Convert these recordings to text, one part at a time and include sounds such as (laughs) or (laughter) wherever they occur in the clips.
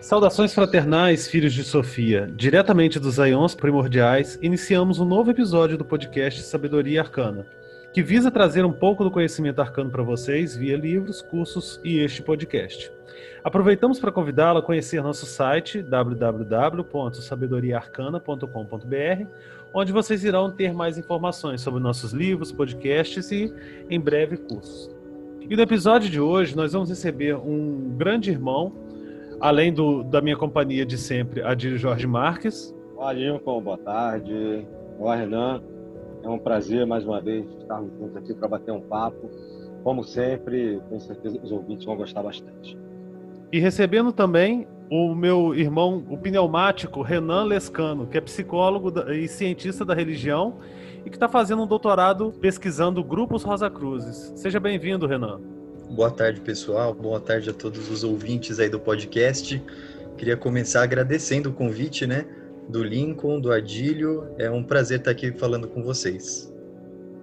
Saudações fraternais, filhos de Sofia. Diretamente dos Aions Primordiais, iniciamos um novo episódio do podcast Sabedoria Arcana, que visa trazer um pouco do conhecimento arcano para vocês via livros, cursos e este podcast. Aproveitamos para convidá-lo a conhecer nosso site www.sabedoriaarcana.com.br, onde vocês irão ter mais informações sobre nossos livros, podcasts e, em breve, cursos. E no episódio de hoje, nós vamos receber um grande irmão, além do, da minha companhia de sempre, Adílio Jorge Marques. Olá, Lincoln, boa tarde. Olá, Renan. É um prazer, mais uma vez, estarmos juntos aqui para bater um papo. Como sempre, tenho certeza que os ouvintes vão gostar bastante. E recebendo também o meu irmão, o pneumático Renan Lescano, que é psicólogo e cientista da religião e que está fazendo um doutorado pesquisando grupos Rosa Cruzes. Seja bem-vindo, Renan. Boa tarde, pessoal. Boa tarde a todos os ouvintes aí do podcast. Queria começar agradecendo o convite, né, do Lincoln, do Adílio. É um prazer estar aqui falando com vocês.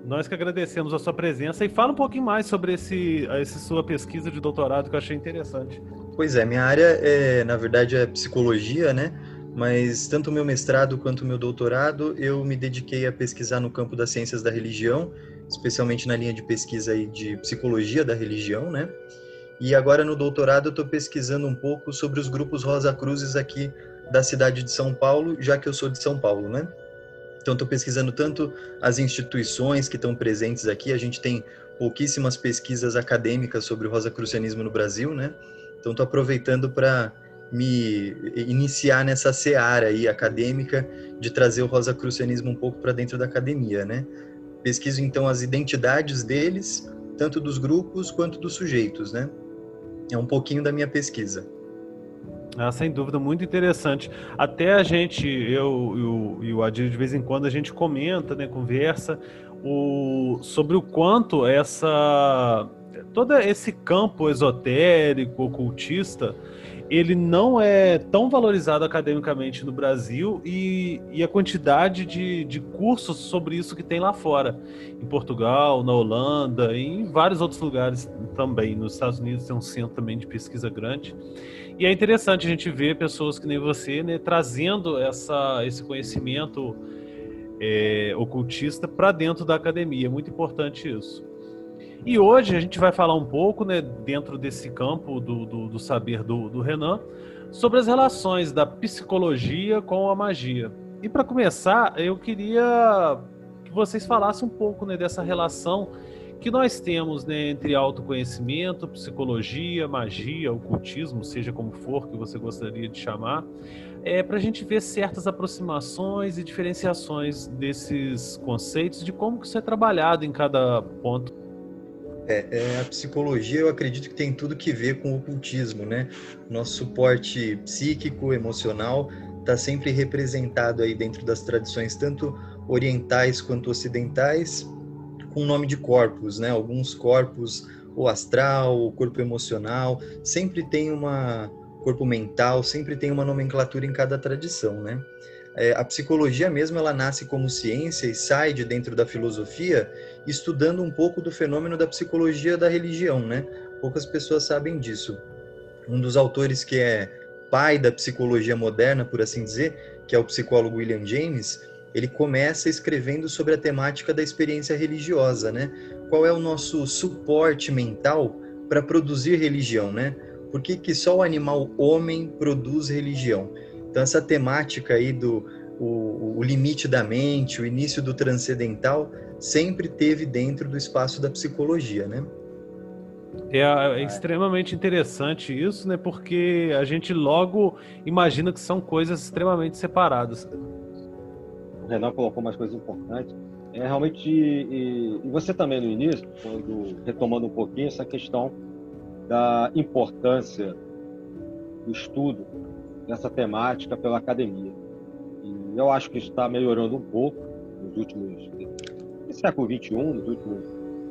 Nós que agradecemos a sua presença e fala um pouquinho mais sobre esse, essa sua pesquisa de doutorado que eu achei interessante. Pois é, minha área é, na verdade, é psicologia, né? Mas tanto o meu mestrado quanto o meu doutorado eu me dediquei a pesquisar no campo das ciências da religião, especialmente na linha de pesquisa aí de psicologia da religião, né? E agora no doutorado eu estou pesquisando um pouco sobre os grupos Rosa Cruzes aqui da cidade de São Paulo, já que eu sou de São Paulo, né? Então, estou pesquisando tanto as instituições que estão presentes aqui. A gente tem pouquíssimas pesquisas acadêmicas sobre o rosacrucianismo no Brasil, né? Então, estou aproveitando para me iniciar nessa seara aí acadêmica de trazer o rosacrucianismo um pouco para dentro da academia, né? Pesquiso então as identidades deles, tanto dos grupos quanto dos sujeitos, né? É um pouquinho da minha pesquisa. Ah, sem dúvida, muito interessante. Até a gente, eu e o Adil, de vez em quando, a gente comenta, né, conversa o, sobre o quanto essa todo esse campo esotérico, ocultista, ele não é tão valorizado academicamente no Brasil e, e a quantidade de, de cursos sobre isso que tem lá fora, em Portugal, na Holanda, em vários outros lugares também. Nos Estados Unidos tem um centro também de pesquisa grande. E é interessante a gente ver pessoas que nem você né, trazendo essa, esse conhecimento é, ocultista para dentro da academia. É muito importante isso. E hoje a gente vai falar um pouco, né, dentro desse campo do, do, do saber do, do Renan, sobre as relações da psicologia com a magia. E para começar, eu queria que vocês falassem um pouco né, dessa relação que nós temos né, entre autoconhecimento, psicologia, magia, ocultismo, seja como for que você gostaria de chamar, é, para a gente ver certas aproximações e diferenciações desses conceitos, de como que isso é trabalhado em cada ponto. É, é, a psicologia, eu acredito que tem tudo que ver com o ocultismo, né? Nosso suporte psíquico, emocional, está sempre representado aí dentro das tradições, tanto orientais quanto ocidentais, com o nome de corpos, né? Alguns corpos, o astral, o corpo emocional, sempre tem uma corpo mental, sempre tem uma nomenclatura em cada tradição, né? É, a psicologia mesmo ela nasce como ciência e sai de dentro da filosofia, estudando um pouco do fenômeno da psicologia da religião, né? Poucas pessoas sabem disso. Um dos autores que é pai da psicologia moderna, por assim dizer, que é o psicólogo William James, ele começa escrevendo sobre a temática da experiência religiosa, né? Qual é o nosso suporte mental para produzir religião, né? Por que, que só o animal homem produz religião? Então essa temática aí do o, o limite da mente, o início do transcendental, sempre teve dentro do espaço da psicologia, né? É, é, extremamente interessante isso, né? Porque a gente logo imagina que são coisas extremamente separadas. Renan colocou umas coisas importantes. É realmente, e, e você também no início, quando, retomando um pouquinho essa questão da importância do estudo dessa temática pela academia. Eu acho que está melhorando um pouco nos últimos, século XXI, nos últimos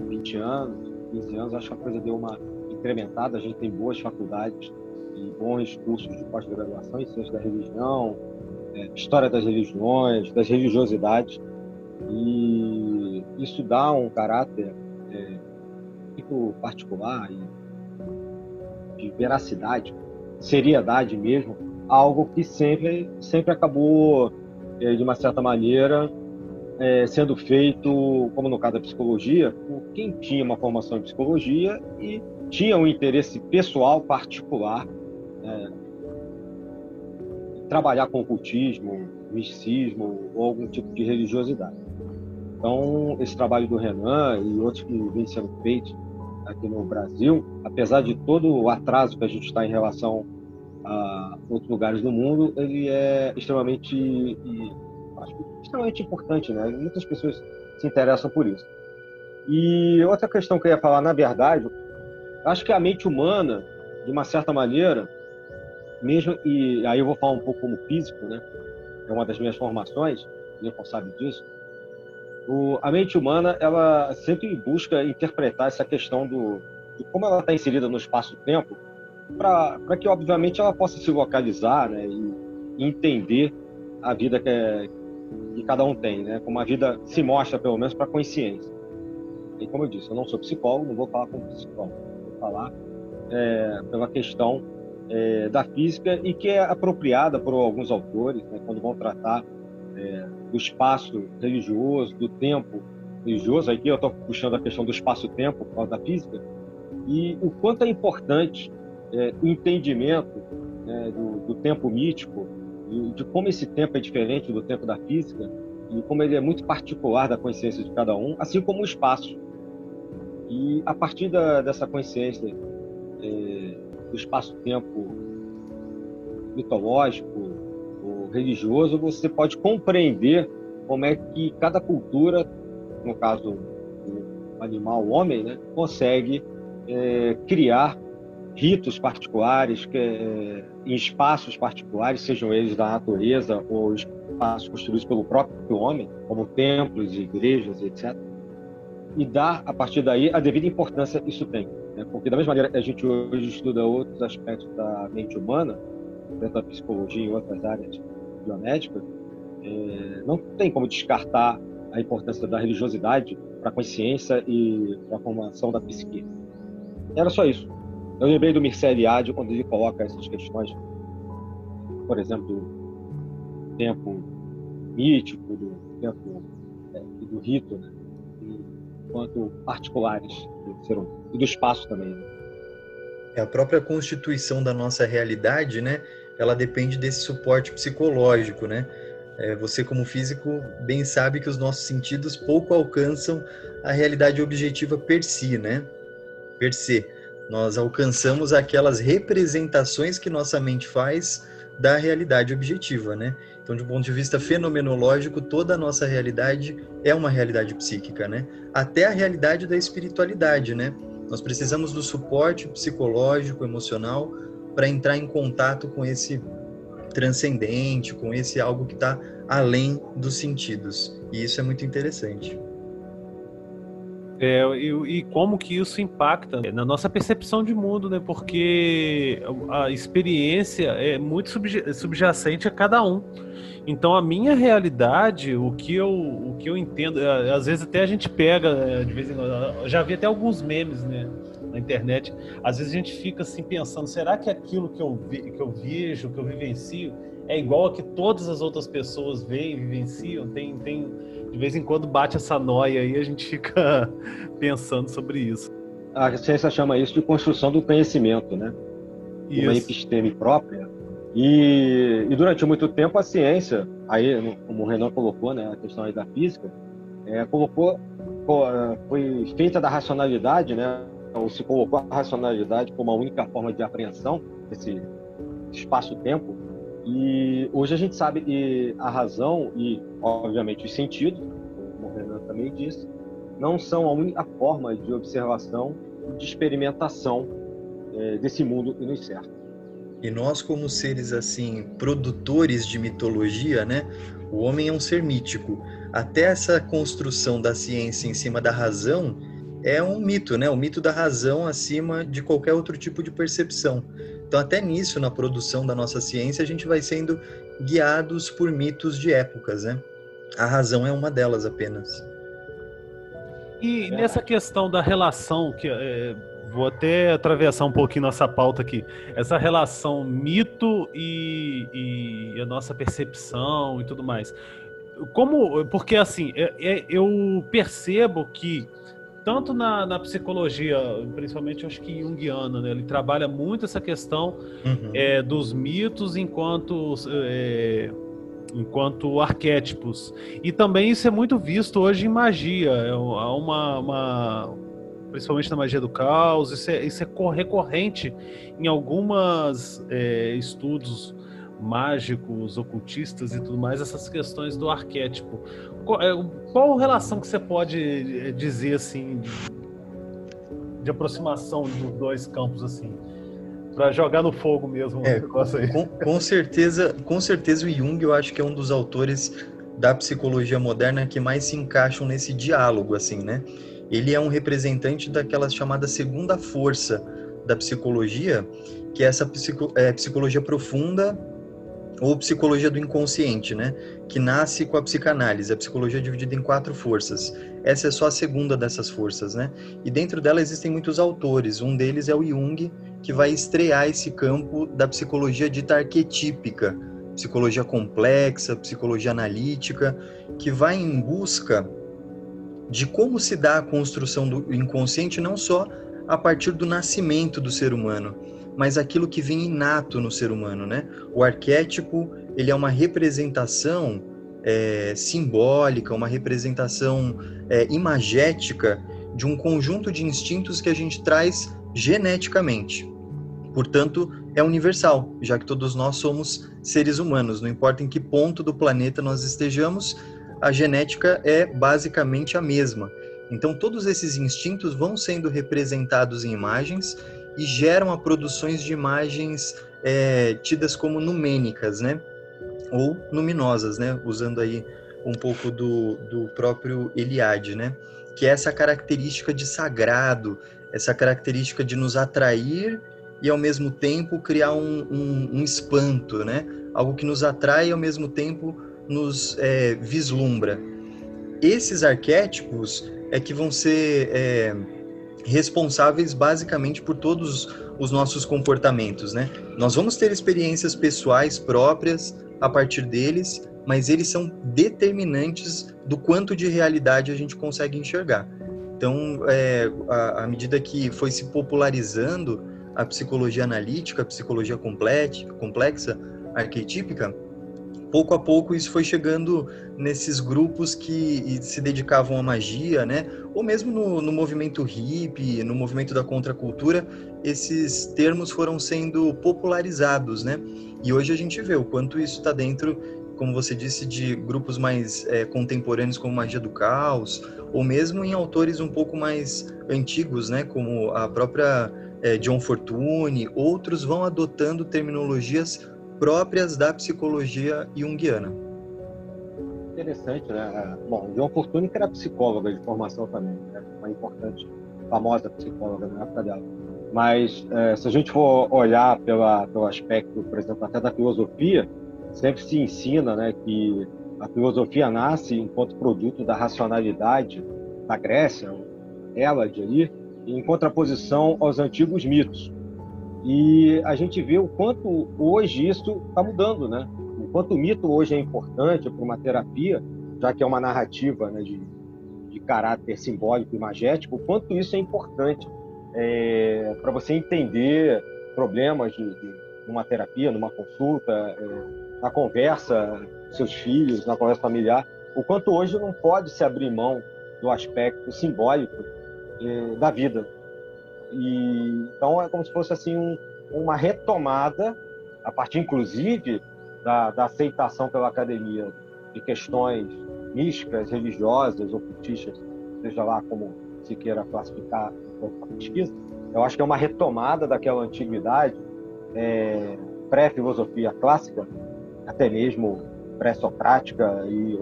20 anos, 15 anos, acho que a coisa deu uma incrementada, a gente tem boas faculdades e bons cursos de pós-graduação em ciência da religião, é, história das religiões, das religiosidades, e isso dá um caráter é, muito particular e de veracidade, seriedade mesmo, algo que sempre, sempre acabou, de uma certa maneira, é, sendo feito, como no caso da psicologia, por quem tinha uma formação em psicologia e tinha um interesse pessoal particular é, trabalhar com ocultismo, misticismo ou algum tipo de religiosidade. Então, esse trabalho do Renan e outros que vêm sendo feitos aqui no Brasil, apesar de todo o atraso que a gente está em relação a outros lugares do mundo, ele é extremamente, acho, extremamente importante, né? Muitas pessoas se interessam por isso. E outra questão que eu ia falar, na verdade, acho que a mente humana, de uma certa maneira, mesmo e aí eu vou falar um pouco como físico, né? É uma das minhas formações, Lincoln sabe disso. O, a mente humana, ela sempre busca interpretar essa questão do de como ela está inserida no espaço-tempo, para que, obviamente, ela possa se localizar né, e, entender a vida que, é, que cada um tem, né? Como a vida se mostra, pelo menos, para a consciência. E como eu disse, eu não sou psicólogo, não vou falar como psicólogo, vou falar é, pela questão é, da física e que é apropriada por alguns autores, né, quando vão tratar é, do espaço religioso, do tempo religioso. Aqui eu estou puxando a questão do espaço-tempo por causa da física e o quanto é importante é, entendimento né, do, do, tempo mítico e de como esse tempo é diferente do tempo da física e como ele é muito particular da consciência de cada um, assim como o espaço. E a partir da, dessa consciência é, do espaço-tempo mitológico ou religioso, você pode compreender como é que cada cultura, no caso o animal, o homem, né, consegue é, criar ritos particulares que, é, em espaços particulares, sejam eles da natureza ou espaços construídos pelo próprio homem, como templos, igrejas, etc. E dar, a partir daí, a devida importância isso tem. Né? Porque, da mesma maneira que a gente hoje estuda outros aspectos da mente humana, dentro da psicologia e outras áreas biomédicas, é, não tem como descartar a importância da religiosidade para a consciência e para a formação da psique. Era só isso. Eu lembrei do Mircea Eliade quando ele coloca essas questões, por exemplo, do tempo mítico, do tempo é, do rito, né? particulares do ser humano e do espaço também. Né? É a própria constituição da nossa realidade, né? Ela depende desse suporte psicológico, né? É, você como físico bem sabe que os nossos sentidos pouco alcançam a realidade objetiva per si, né? Per se. Nós alcançamos aquelas representações que nossa mente faz da realidade objetiva, né? Então, de um ponto de vista fenomenológico, toda a nossa realidade é uma realidade psíquica, né? Até a realidade da espiritualidade, né? Nós precisamos do suporte psicológico, emocional, para entrar em contato com esse transcendente, com esse algo que está além dos sentidos. E isso é muito interessante. É, e, e, como que isso impacta na nossa percepção de mundo, né? Porque a experiência é muito subjacente a cada um. Então a minha realidade, o que eu, o que eu entendo, é, às vezes até a gente pega é, de vez em quando, já vi até alguns memes, né? Na internet, às vezes a gente fica assim pensando, será que aquilo que eu, vi, que eu vejo, que eu vivencio, é igual a que todas as outras pessoas veem vivenciam? Tem, tem de vez em quando bate essa noia e a gente fica (laughs) pensando sobre isso. A ciência chama isso de construção do conhecimento, né? Isso. Uma episteme própria. E, e, durante muito tempo a ciência, aí como o Renan colocou, né, a questão aí da física, é, colocou, foi feita da racionalidade, né? Ou se colocou a racionalidade como a única forma de apreensão desse espaço-tempo e hoje a gente sabe que a razão e, obviamente, os sentidos, como o Renan também disse, não são a única forma de observação e de experimentação é, desse mundo que nos cerca. E nós, como seres assim, produtores de mitologia, né? O homem é um ser mítico. Até essa construção da ciência em cima da razão é um mito, né? O mito da razão acima de qualquer outro tipo de percepção. Então, até nisso, na produção da nossa ciência, a gente vai sendo guiados por mitos de épocas, né? A razão é uma delas apenas. E nessa questão da relação, que é, vou até atravessar um pouquinho nossa pauta aqui, essa relação mito e, e a nossa percepção e tudo mais. Como, porque assim, é, é, eu percebo que tanto na, na, psicologia, principalmente acho que junguiana, né? Ele trabalha muito essa questão uhum. é, dos mitos enquanto é, enquanto arquétipos. E também isso é muito visto hoje em magia. É uma, uma principalmente na magia do caos, isso é, isso é recorrente em alguns é, estudos mágicos, ocultistas e tudo mais, essas questões do arquétipo. Qual, é, qual relação que você pode é, dizer assim de, de aproximação dos dois campos assim? para jogar no fogo mesmo é, com, com, certeza, com certeza o Jung eu acho que é um dos autores da psicologia moderna que mais se encaixam nesse diálogo, assim, né? Ele é um representante daquela chamada segunda força da psicologia, que é essa psico, é, psicologia profunda ou psicologia do inconsciente, né? Que nasce com a psicanálise. A psicologia é dividida em quatro forças. Essa é só a segunda dessas forças, né? E dentro dela existem muitos autores. Um deles é o Jung, que vai estrear esse campo da psicologia dita arquetípica, psicologia complexa, psicologia analítica, que vai em busca de como se dá a construção do inconsciente não só a partir do nascimento do ser humano, mas aquilo que vem inato no ser humano, né? O arquétipo ele é uma representação é, simbólica, uma representação é, imagética de um conjunto de instintos que a gente traz geneticamente. Portanto, é universal, já que todos nós somos seres humanos, não importa em que ponto do planeta nós estejamos, a genética é basicamente a mesma. Então, todos esses instintos vão sendo representados em imagens e geram a produções de imagens é, tidas como numênicas, né? Ou luminosas, né? Usando aí um pouco do, do próprio Eliade, né? Que é essa característica de sagrado, essa característica de nos atrair e ao mesmo tempo criar um, um, um espanto, né? Algo que nos atrai e ao mesmo tempo nos é, vislumbra. Esses arquétipos é que vão ser é, responsáveis basicamente por todos os nossos comportamentos, né? Nós vamos ter experiências pessoais próprias a partir deles, mas eles são determinantes do quanto de realidade a gente consegue enxergar. Então, é, à medida que foi se popularizando a psicologia analítica, a psicologia complexa, arquetípica, pouco a pouco isso foi chegando nesses grupos que se dedicavam à magia, né? Ou mesmo no, no movimento hippie, no movimento da contracultura, esses termos foram sendo popularizados, né? E hoje a gente vê o quanto isso está dentro, como você disse, de grupos mais é, contemporâneos como Magia do Caos, ou mesmo em autores um pouco mais antigos, né? Como a própria é, John Fortune, outros vão adotando terminologias próprias da psicologia junguiana. Interessante, né? Bom, John Fortune que era psicóloga de formação também, né? uma importante, famosa psicóloga na época dela. Mas é, se a gente for olhar pela, pelo aspecto, por exemplo, até da filosofia, sempre se ensina né, que a filosofia nasce enquanto produto da racionalidade da Grécia, ela de ali, em contraposição aos antigos mitos. E a gente vê o quanto hoje isso está mudando, né? O quanto o mito hoje é importante para uma terapia, já que é uma narrativa né, de, de caráter simbólico e magético, o quanto isso é importante é, para você entender problemas de, de, numa terapia, numa consulta, é, na conversa seus filhos, na conversa familiar, o quanto hoje não pode se abrir mão do aspecto simbólico é, da vida. E, então é como se fosse assim um, uma retomada, a partir inclusive da, da, aceitação pela academia de questões místicas, religiosas, ocultistas, seja lá como se queira classificar a pesquisa, eu acho que é uma retomada daquela antiguidade é, pré-filosofia clássica, até mesmo pré-socrática e,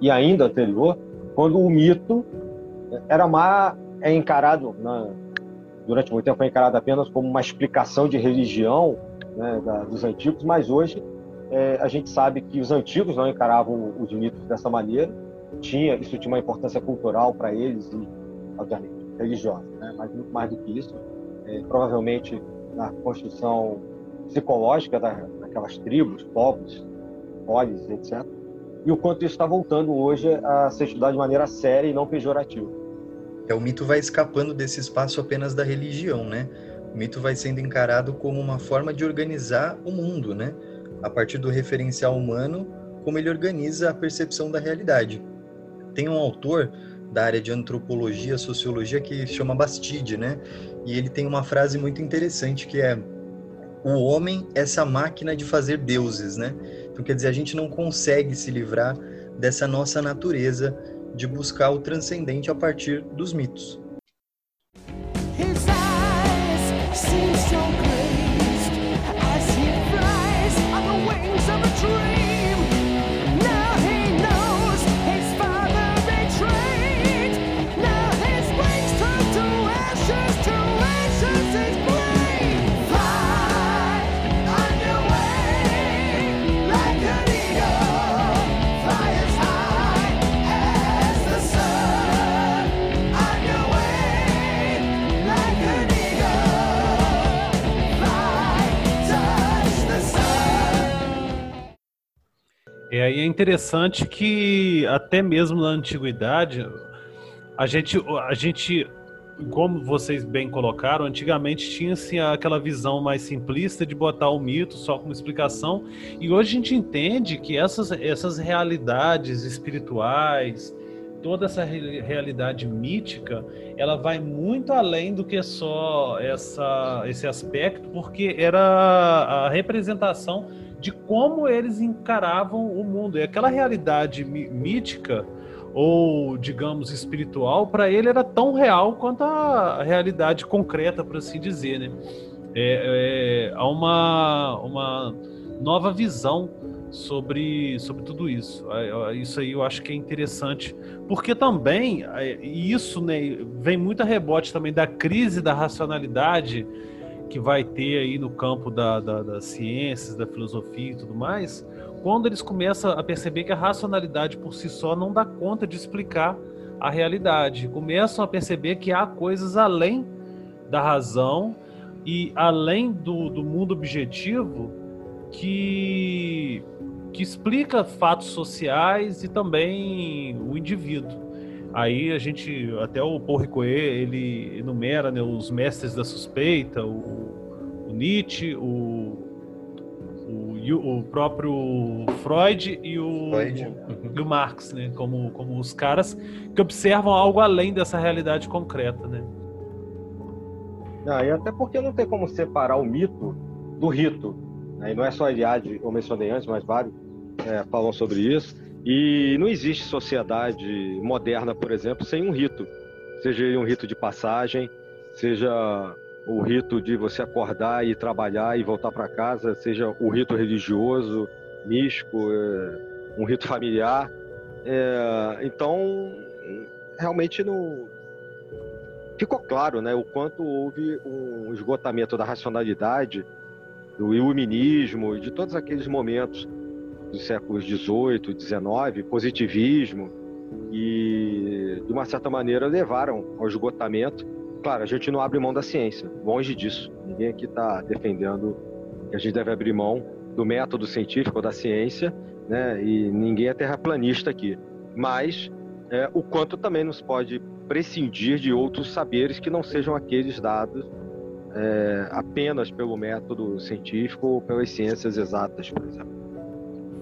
e ainda anterior, quando o mito era má, é encarado na, durante muito tempo foi encarada apenas como uma explicação de religião né, da, dos antigos, mas hoje é, a gente sabe que os antigos não encaravam os mitos dessa maneira, tinha isso tinha uma importância cultural para eles e, obviamente, religiosa, né? mas muito mais do que isso. É, provavelmente na construção psicológica da, daquelas tribos, povos, polis, etc. E o quanto isso está voltando hoje a ser estudado de maneira séria e não pejorativa. É, o mito vai escapando desse espaço apenas da religião, né? O mito vai sendo encarado como uma forma de organizar o mundo, né? A partir do referencial humano, como ele organiza a percepção da realidade. Tem um autor da área de antropologia, sociologia que chama Bastide, né? E ele tem uma frase muito interessante que é o homem é essa máquina de fazer deuses, né? Então quer dizer, a gente não consegue se livrar dessa nossa natureza de buscar o transcendente a partir dos mitos. É, e é interessante que até mesmo na antiguidade a gente, a gente, como vocês bem colocaram, antigamente tinha-se aquela visão mais simplista de botar o mito só como explicação, e hoje a gente entende que essas, essas realidades espirituais, toda essa realidade mítica, ela vai muito além do que só essa, esse aspecto, porque era a representação de como eles encaravam o mundo. E aquela realidade mítica ou, digamos, espiritual, para ele era tão real quanto a realidade concreta, por assim dizer, né? É, é, há uma, uma nova visão sobre, sobre tudo isso. Isso aí eu acho que é interessante, porque também é, isso né, vem muito a rebote também da crise da racionalidade que vai ter aí no campo da, da, das ciências, da filosofia e tudo mais, quando eles começam a perceber que a racionalidade por si só não dá conta de explicar a realidade, começam a perceber que há coisas além da razão e além do, do mundo objetivo que, que explica fatos sociais e também o indivíduo. Aí a gente, até o Paul Ricoeur, ele enumera né, os mestres da suspeita, o, o Nietzsche, o, o, o, próprio Freud e o, Freud. o, e o Marx, né, como, como os caras que observam algo além dessa realidade concreta, né. Ah, e até porque não tem como separar o mito do rito. Né? E não é só a Eliade, eu mencionei antes, mas vários é, falam sobre isso e não existe sociedade moderna, por exemplo, sem um rito. Seja ele um rito de passagem, seja o rito de você acordar e trabalhar e voltar para casa, seja o rito religioso, místico, é, um rito familiar. É, então, realmente não ficou claro, né, o quanto houve um esgotamento da racionalidade, do iluminismo e de todos aqueles momentos dos séculos XVIII, XIX, positivismo, e de uma certa maneira levaram ao esgotamento. Claro, a gente não abre mão da ciência, longe disso. Ninguém aqui está defendendo que a gente deve abrir mão do método científico, da ciência, né? E ninguém é terraplanista aqui. Mas é, o quanto também nos pode prescindir de outros saberes que não sejam aqueles dados é, apenas pelo método científico ou pelas ciências exatas, por exemplo.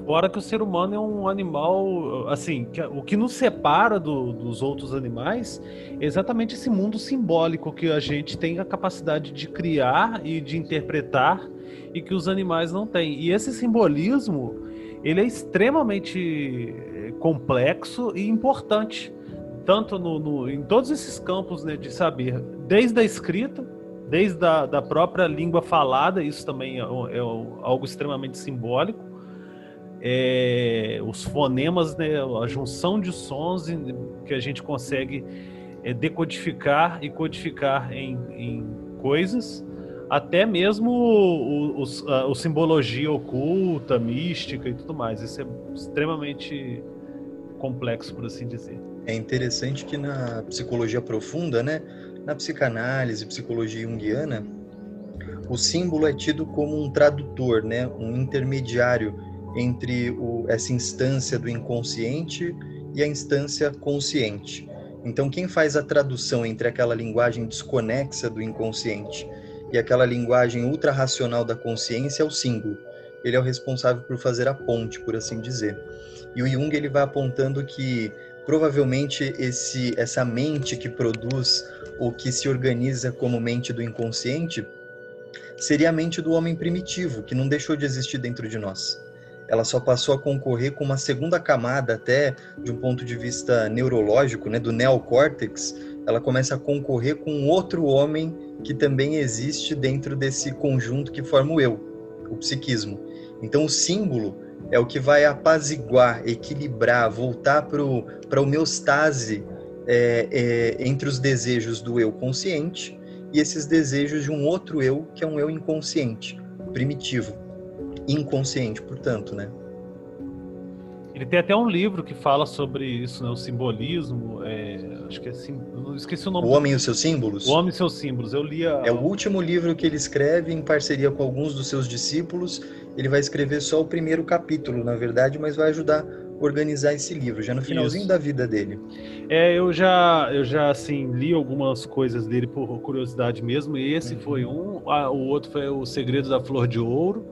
Fora que o ser humano é um animal, assim, que, o que nos separa do, dos outros animais é exatamente esse mundo simbólico que a gente tem a capacidade de criar e de interpretar e que os animais não têm. E esse simbolismo, ele é extremamente eh, complexo e importante, tanto no, no em todos esses campos né, de saber, desde a escrita, desde a da própria língua falada, isso também é, é algo extremamente simbólico, é, os fonemas, né, a junção de sons que a gente consegue é, decodificar e codificar em, em coisas, até mesmo o, o, o, simbologia oculta, mística e tudo mais. Isso é extremamente complexo, por assim dizer. É interessante que na psicologia profunda, né, na psicanálise, psicologia junguiana, o símbolo é tido como um tradutor, né, um intermediário entre o, essa instância do inconsciente e a instância consciente. Então, quem faz a tradução entre aquela linguagem desconexa do inconsciente e aquela linguagem ultrarracional da consciência é o símbolo. Ele é o responsável por fazer a ponte, por assim dizer. E o Jung ele vai apontando que provavelmente esse essa mente que produz ou que se organiza como mente do inconsciente seria a mente do homem primitivo, que não deixou de existir dentro de nós. Ela só passou a concorrer com uma segunda camada, até de um ponto de vista neurológico, né, do neocórtex, ela começa a concorrer com outro homem que também existe dentro desse conjunto que forma o eu, o psiquismo. Então, o símbolo é o que vai apaziguar, equilibrar, voltar para a homeostase é, é, entre os desejos do eu consciente e esses desejos de um outro eu, que é um eu inconsciente, primitivo. Inconsciente, portanto, né? Ele tem até um livro que fala sobre isso, né? O simbolismo. É, acho que é sim, esqueci o nome. O Homem e os seus símbolos. O Homem e seus símbolos. Eu li a... É o último livro que ele escreve em parceria com alguns dos seus discípulos. Ele vai escrever só o primeiro capítulo, na verdade, mas vai ajudar organizar esse livro, já no finalzinho Isso. da vida dele. É, eu já, eu já assim li algumas coisas dele por curiosidade mesmo. E esse uhum. foi um, a, o outro foi o Segredos da Flor de Ouro,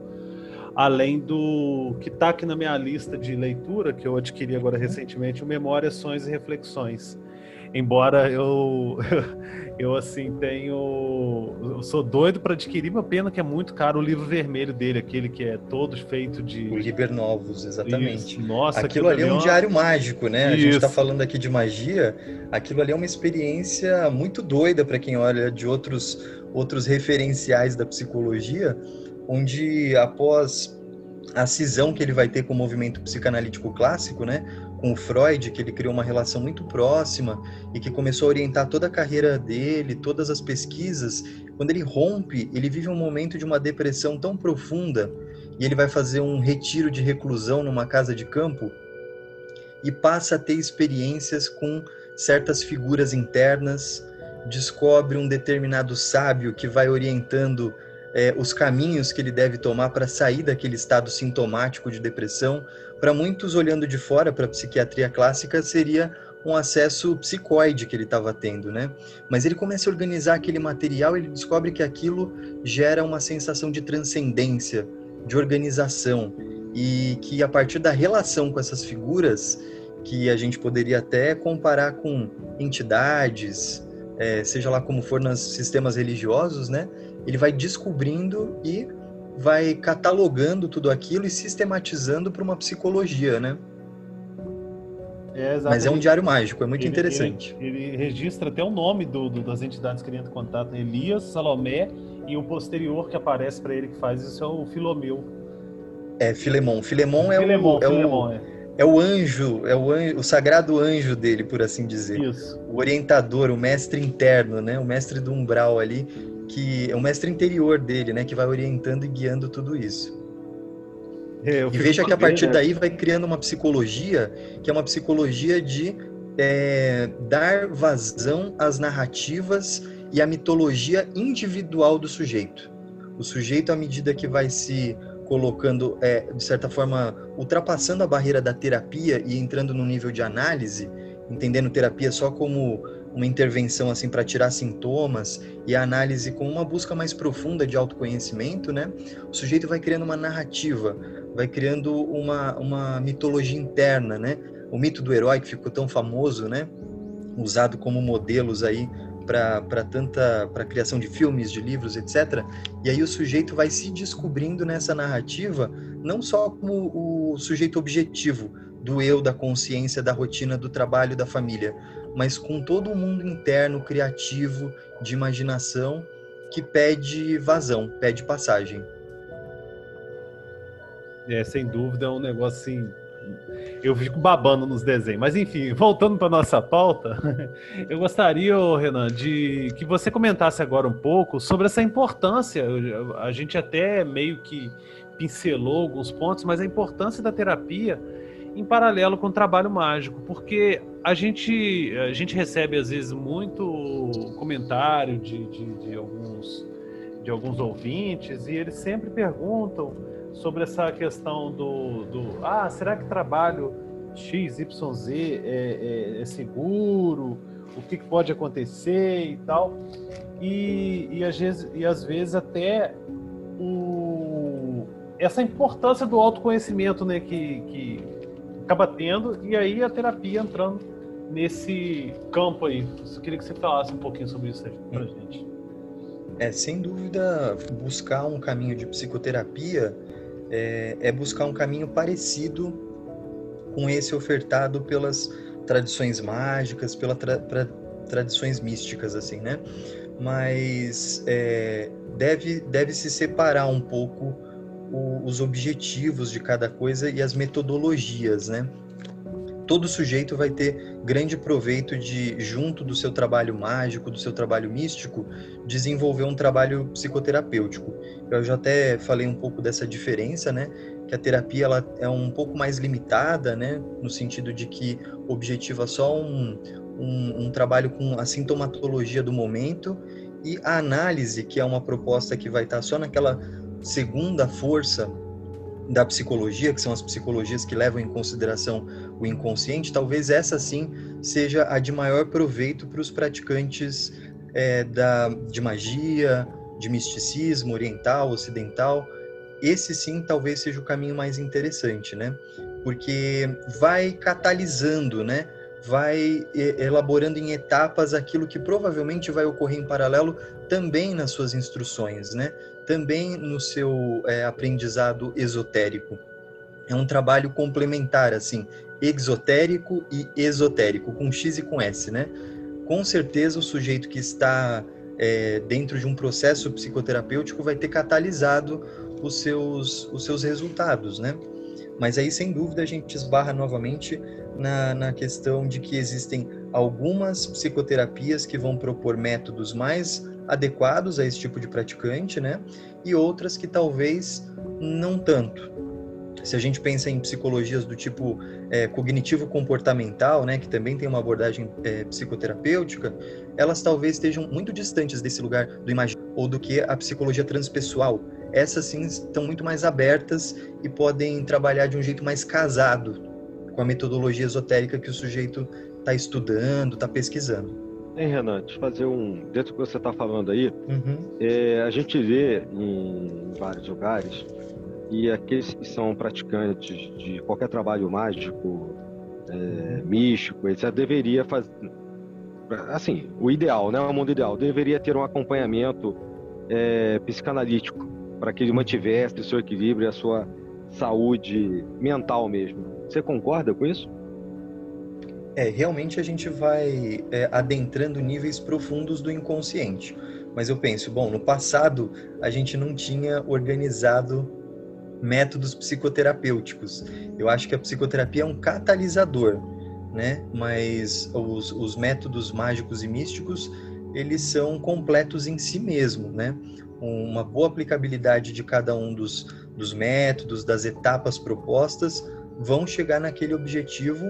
além do que está aqui na minha lista de leitura que eu adquiri agora uhum. recentemente, o Memórias, Sonhos e Reflexões. Embora eu (laughs) eu assim tenho eu sou doido para adquirir uma pena que é muito caro o livro vermelho dele aquele que é todo feito de o Liber Novos exatamente Isso. nossa aquilo ali é um diário mágico né Isso. a gente está falando aqui de magia aquilo ali é uma experiência muito doida para quem olha de outros outros referenciais da psicologia onde após a cisão que ele vai ter com o movimento psicanalítico clássico, né, com o Freud, que ele criou uma relação muito próxima e que começou a orientar toda a carreira dele, todas as pesquisas. Quando ele rompe, ele vive um momento de uma depressão tão profunda e ele vai fazer um retiro de reclusão numa casa de campo e passa a ter experiências com certas figuras internas, descobre um determinado sábio que vai orientando é, os caminhos que ele deve tomar para sair daquele estado sintomático de depressão, para muitos olhando de fora para a psiquiatria clássica seria um acesso psicoide que ele estava tendo, né? Mas ele começa a organizar aquele material, ele descobre que aquilo gera uma sensação de transcendência, de organização e que a partir da relação com essas figuras que a gente poderia até comparar com entidades, é, seja lá como for nos sistemas religiosos, né? Ele vai descobrindo e vai catalogando tudo aquilo e sistematizando para uma psicologia, né? É, Mas é um diário mágico, é muito ele, interessante. Ele, ele, registra até o nome do, do, das entidades que ele entra em contato: Elias, Salomé, e o posterior que aparece para ele que faz isso é o Filomeu. É, Filemon. Filemon é Filemon, o. É Filemon, o... É. é o anjo, é o, anjo, o sagrado anjo dele, por assim dizer. Isso. O orientador, o mestre interno, né? O mestre do umbral ali, que é o mestre interior dele, né, que vai orientando e guiando tudo isso. É, e veja que a partir né? daí vai criando uma psicologia que é uma psicologia de é, dar vazão às narrativas e à mitologia individual do sujeito. O sujeito, à medida que vai se colocando, é, de certa forma, ultrapassando a barreira da terapia e entrando no nível de análise, entendendo terapia só como uma intervenção assim para tirar sintomas e a análise com uma busca mais profunda de autoconhecimento, né? O sujeito vai criando uma narrativa, vai criando uma, uma mitologia interna, né? O mito do herói que ficou tão famoso, né? Usado como modelos aí para tanta para criação de filmes, de livros, etc. E aí o sujeito vai se descobrindo nessa narrativa não só como o sujeito objetivo do eu, da consciência, da rotina, do trabalho, da família, mas com todo o mundo interno, criativo, de imaginação, que pede vazão, pede passagem. É, sem dúvida, é um negócio assim. eu fico babando nos desenhos. Mas enfim, voltando para nossa pauta, (laughs) eu gostaria, Renan, de que você comentasse agora um pouco sobre essa importância. A gente até meio que pincelou alguns pontos, mas a importância da terapia em paralelo com o trabalho mágico, porque a gente, a gente recebe às vezes muito comentário de, de, de alguns, de alguns ouvintes e eles sempre perguntam sobre essa questão do, do ah, será que trabalho XYZ é, é, é seguro? O que, pode acontecer e tal? E, e, às vezes, e às vezes até o, essa importância do autoconhecimento né, que, que acaba tendo, e aí a terapia entrando nesse campo aí. Eu queria que você falasse um pouquinho sobre isso aí pra gente. É, sem dúvida, buscar um caminho de psicoterapia é, é buscar um caminho parecido com esse ofertado pelas tradições mágicas, pelas tra tradições místicas, assim, né? Mas é, deve, deve se separar um pouco o, os objetivos de cada coisa e as metodologias, né? Todo sujeito vai ter grande proveito de, junto do seu trabalho mágico, do seu trabalho místico, desenvolver um trabalho psicoterapêutico. Eu já até falei um pouco dessa diferença, né? Que a terapia ela é um pouco mais limitada, né? No sentido de que objetiva só um, um, um trabalho com a sintomatologia do momento e a análise, que é uma proposta que vai estar só naquela segunda força da psicologia, que são as psicologias que levam em consideração o inconsciente, talvez essa sim seja a de maior proveito para os praticantes é, da, de magia, de misticismo oriental, ocidental. Esse sim talvez seja o caminho mais interessante, né? Porque vai catalisando, né? Vai elaborando em etapas aquilo que provavelmente vai ocorrer em paralelo também nas suas instruções, né? também no seu é, aprendizado esotérico. É um trabalho complementar, assim, exotérico e esotérico, com X e com S, né? Com certeza o sujeito que está é, dentro de um processo psicoterapêutico vai ter catalisado os seus, os seus resultados, né? Mas aí, sem dúvida, a gente esbarra novamente na, na questão de que existem algumas psicoterapias que vão propor métodos mais adequados a esse tipo de praticante, né? E outras que talvez não tanto. Se a gente pensa em psicologias do tipo é, cognitivo-comportamental, né, que também tem uma abordagem é, psicoterapêutica, elas talvez estejam muito distantes desse lugar do imaginário ou do que a psicologia transpessoal. Essas sim estão muito mais abertas e podem trabalhar de um jeito mais casado com a metodologia esotérica que o sujeito está estudando, está pesquisando. Hein, Renan, deixa eu fazer um. Dentro do que você está falando aí, uhum. é, a gente vê em vários lugares e aqueles que são praticantes de qualquer trabalho mágico, é, místico, etc., deveria fazer. Assim, o ideal, né? O mundo ideal deveria ter um acompanhamento é, psicanalítico para que ele mantivesse o seu equilíbrio e a sua saúde mental mesmo. Você concorda com isso? É, realmente a gente vai é, adentrando níveis profundos do inconsciente. Mas eu penso, bom, no passado a gente não tinha organizado métodos psicoterapêuticos. Eu acho que a psicoterapia é um catalisador, né? Mas os, os métodos mágicos e místicos, eles são completos em si mesmo, né? Uma boa aplicabilidade de cada um dos, dos métodos, das etapas propostas, vão chegar naquele objetivo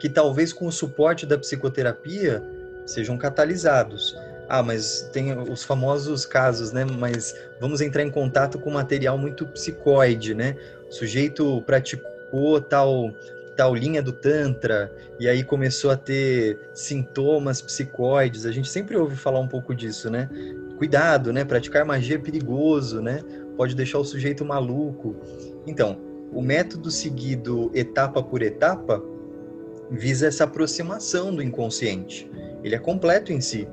que talvez com o suporte da psicoterapia sejam catalisados. Ah, mas tem os famosos casos, né? Mas vamos entrar em contato com material muito psicoide, né? O sujeito praticou tal tal linha do tantra e aí começou a ter sintomas psicoides. A gente sempre ouve falar um pouco disso, né? Cuidado, né? Praticar magia é perigoso, né? Pode deixar o sujeito maluco. Então, o método seguido etapa por etapa visa essa aproximação do inconsciente. Ele é completo em si.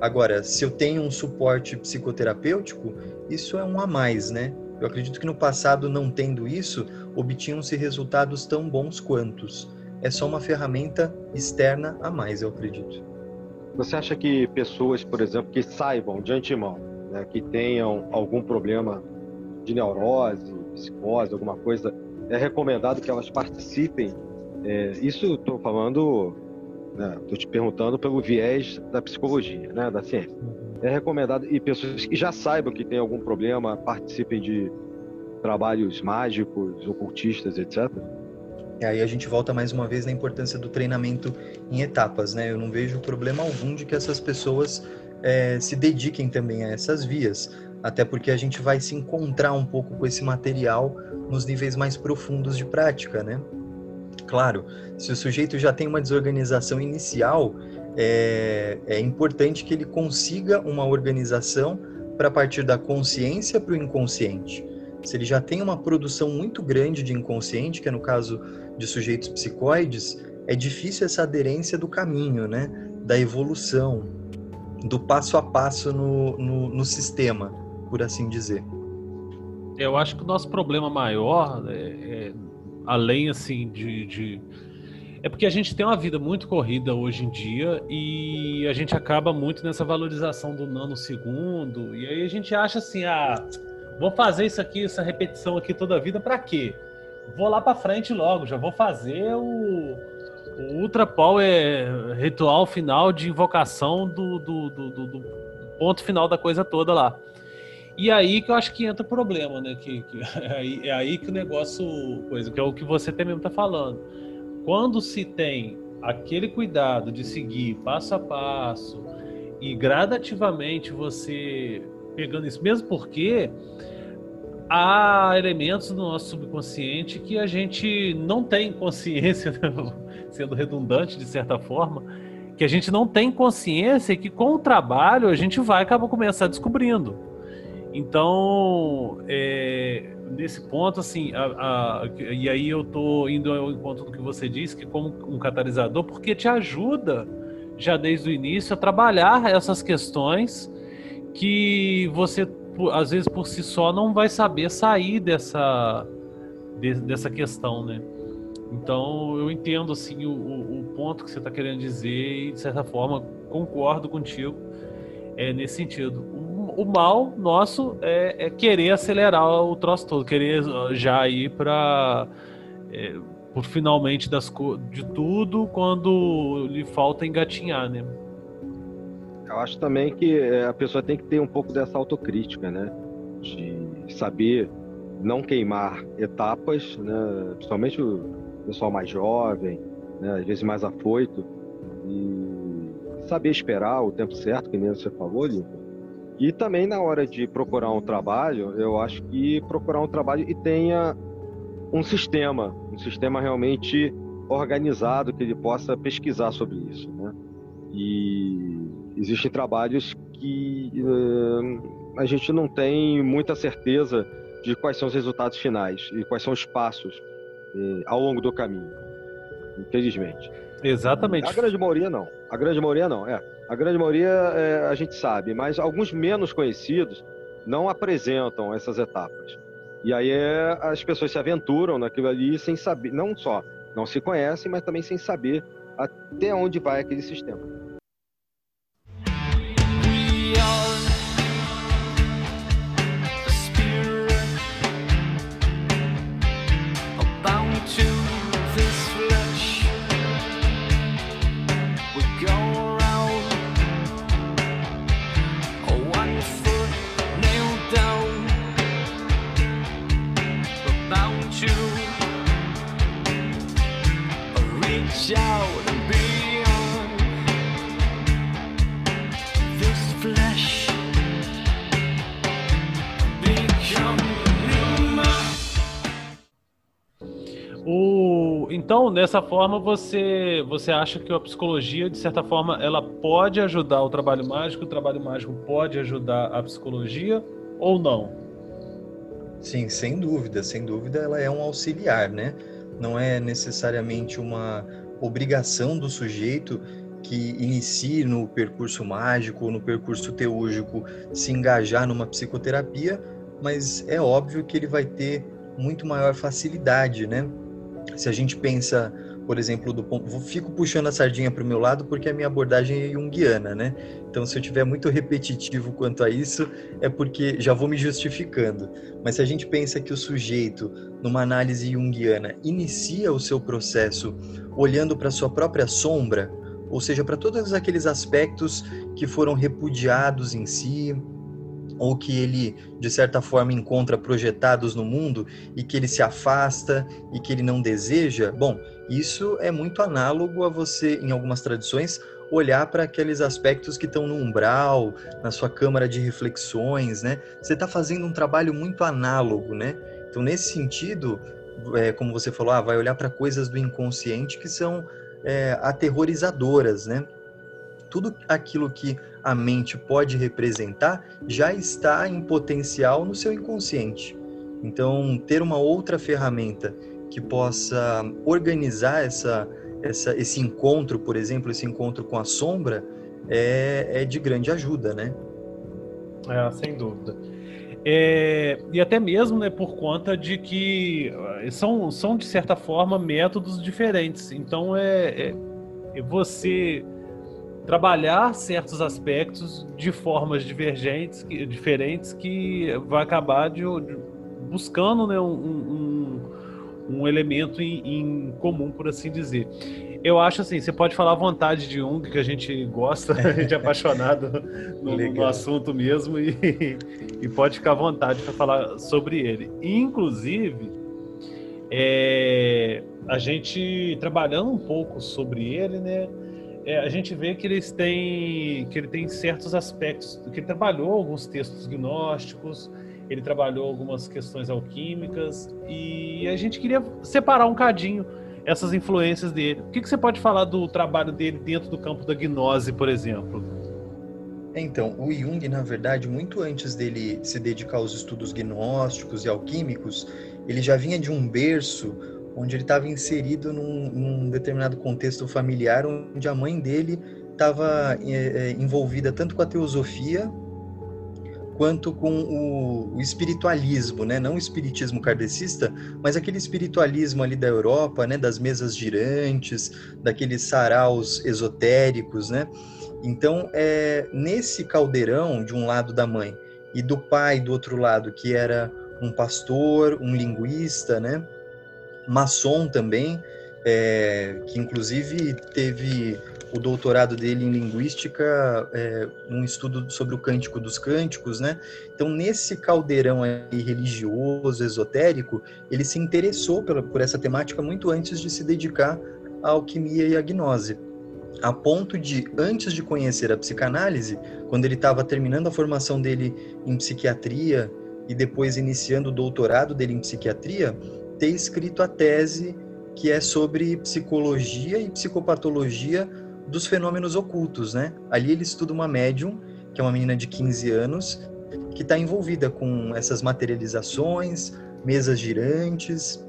Agora, se eu tenho um suporte psicoterapêutico, isso é um a mais, né? Eu acredito que no passado, não tendo isso, obtinham-se resultados tão bons quantos. É só uma ferramenta externa a mais, eu acredito. Você acha que pessoas, por exemplo, que saibam de antemão, né, que tenham algum problema de neurose, psicose, alguma coisa, é recomendado que elas participem. É, isso estou falando, estou né, te perguntando pelo viés da psicologia, né, da ciência. É recomendado e pessoas que já saibam que tem algum problema participem de trabalhos mágicos, ocultistas, etc. E aí a gente volta mais uma vez na importância do treinamento em etapas, né? Eu não vejo problema algum de que essas pessoas é, se dediquem também a essas vias, até porque a gente vai se encontrar um pouco com esse material nos níveis mais profundos de prática, né? Claro, se o sujeito já tem uma desorganização inicial, é, é importante que ele consiga uma organização para partir da consciência para o inconsciente. Se ele já tem uma produção muito grande de inconsciente, que é no caso de sujeitos psicoides, é difícil essa aderência do caminho, né? Da evolução, do passo a passo no, no, no sistema, por assim dizer. Eu acho que o nosso problema maior, é, é, além assim de, de, é porque a gente tem uma vida muito corrida hoje em dia e a gente acaba muito nessa valorização do nanosegundo e aí a gente acha assim, ah, vou fazer isso aqui, essa repetição aqui toda a vida para quê? Vou lá para frente logo, já vou fazer o, o Ultra Power ritual final de invocação do, do, do, do, ponto final da coisa toda lá. E aí que eu acho que entra o problema, né? Que, que (laughs) é, aí, é aí que o negócio, coisa, que é o que você até mesmo tá falando. Quando se tem aquele cuidado de seguir passo a passo e gradativamente você pegando isso, mesmo porque há elementos do nosso subconsciente que a gente não tem consciência, (laughs) né? sendo redundante de certa forma, que a gente não tem consciência e que com o trabalho a gente vai acabar começar descobrindo. Então, é, nesse ponto, assim, a, a, e aí eu tô indo ao encontro do que você disse, que como um catalisador, porque te ajuda já desde o início a trabalhar essas questões que você às vezes por si só não vai saber sair dessa dessa questão, né? Então eu entendo assim o, o ponto que você está querendo dizer e de certa forma concordo contigo é, nesse sentido. O, mal nosso é, é, querer acelerar o troço todo, querer já ir para é, por finalmente das de tudo quando lhe falta engatinhar, né? Eu acho também que é, a pessoa tem que ter um pouco dessa autocrítica, né? De saber não queimar etapas, né? Principalmente o pessoal mais jovem, né? às vezes mais afoito, e saber esperar o tempo certo, que nem você falou, Lincoln. E também na hora de procurar um trabalho, eu acho que procurar um trabalho e tenha um sistema, um sistema realmente organizado que ele possa pesquisar sobre isso, né? E existem trabalhos que uh, a gente não tem muita certeza de quais são os resultados finais e quais são os passos uh, ao longo do caminho, infelizmente. Exatamente. A grande maioria não. A grande maioria não, é. A grande maioria é, a gente sabe, mas alguns menos conhecidos não apresentam essas etapas. E aí é, as pessoas se aventuram naquilo ali sem saber, não só não se conhecem, mas também sem saber até onde vai aquele sistema. Então, dessa forma, você, você acha que a psicologia, de certa forma, ela pode ajudar o trabalho mágico, o trabalho mágico pode ajudar a psicologia ou não? Sim, sem dúvida, sem dúvida, ela é um auxiliar, né? Não é necessariamente uma obrigação do sujeito que inicie no percurso mágico, no percurso teúrgico, se engajar numa psicoterapia, mas é óbvio que ele vai ter muito maior facilidade, né? Se a gente pensa por exemplo, do ponto, fico puxando a sardinha para o meu lado porque a minha abordagem é junguiana, né? Então, se eu tiver muito repetitivo quanto a isso, é porque já vou me justificando. Mas se a gente pensa que o sujeito, numa análise junguiana, inicia o seu processo olhando para sua própria sombra, ou seja, para todos aqueles aspectos que foram repudiados em si, ou que ele, de certa forma, encontra projetados no mundo e que ele se afasta e que ele não deseja, bom, isso é muito análogo a você, em algumas tradições, olhar para aqueles aspectos que estão no umbral, na sua câmara de reflexões, né? Você está fazendo um trabalho muito análogo, né? Então, nesse sentido, é, como você falou, ah, vai olhar para coisas do inconsciente que são é, aterrorizadoras, né? Tudo aquilo que a mente pode representar já está em potencial no seu inconsciente. Então, ter uma outra ferramenta que possa organizar essa, essa, esse encontro, por exemplo, esse encontro com a sombra, é, é de grande ajuda, né? É, sem dúvida. É, e até mesmo né, por conta de que eh, são, são, de certa forma, métodos diferentes. Então, é, é você trabalhar certos aspectos de formas divergentes, que, diferentes, que vai acabar de, de buscando né, um, um, um elemento em, em, comum, por assim dizer. Eu acho assim, você pode falar à vontade de Jung, que a gente gosta, (laughs) a gente é apaixonado no, no assunto mesmo, e, e, pode ficar à vontade para falar sobre ele. Inclusive, é, a gente trabalhando um pouco sobre ele, né? É, a gente vê que eles têm que ele tem certos aspectos que ele trabalhou alguns textos gnósticos ele trabalhou algumas questões alquímicas e a gente queria separar um cadinho essas influências dele. O que, que você pode falar do trabalho dele dentro do campo da gnose, por exemplo? Então, o Jung, na verdade, muito antes dele se dedicar aos estudos gnósticos e alquímicos, ele já vinha de um berço onde ele estava inserido num, num, determinado contexto familiar, onde a mãe dele estava é, é, envolvida tanto com a teosofia quanto com o, o, espiritualismo, né? Não o espiritismo kardecista, mas aquele espiritualismo ali da Europa, né? Das mesas girantes, daqueles saraus esotéricos, né? Então, é, nesse caldeirão, de um lado da mãe e do pai do outro lado, que era um pastor, um linguista, né? Maçom também, é, que inclusive teve o doutorado dele em linguística, é, um estudo sobre o cântico dos cânticos, né? Então, nesse caldeirão religioso, esotérico, ele se interessou por, por essa temática muito antes de se dedicar à alquimia e à gnose. A ponto de, antes de conhecer a psicanálise, quando ele estava terminando a formação dele em psiquiatria e depois iniciando o doutorado dele em psiquiatria, ter escrito a tese que é sobre psicologia e psicopatologia dos fenômenos ocultos, né? Ali ele estuda uma médium, que é uma menina de 15 anos, que está envolvida com essas materializações, mesas girantes,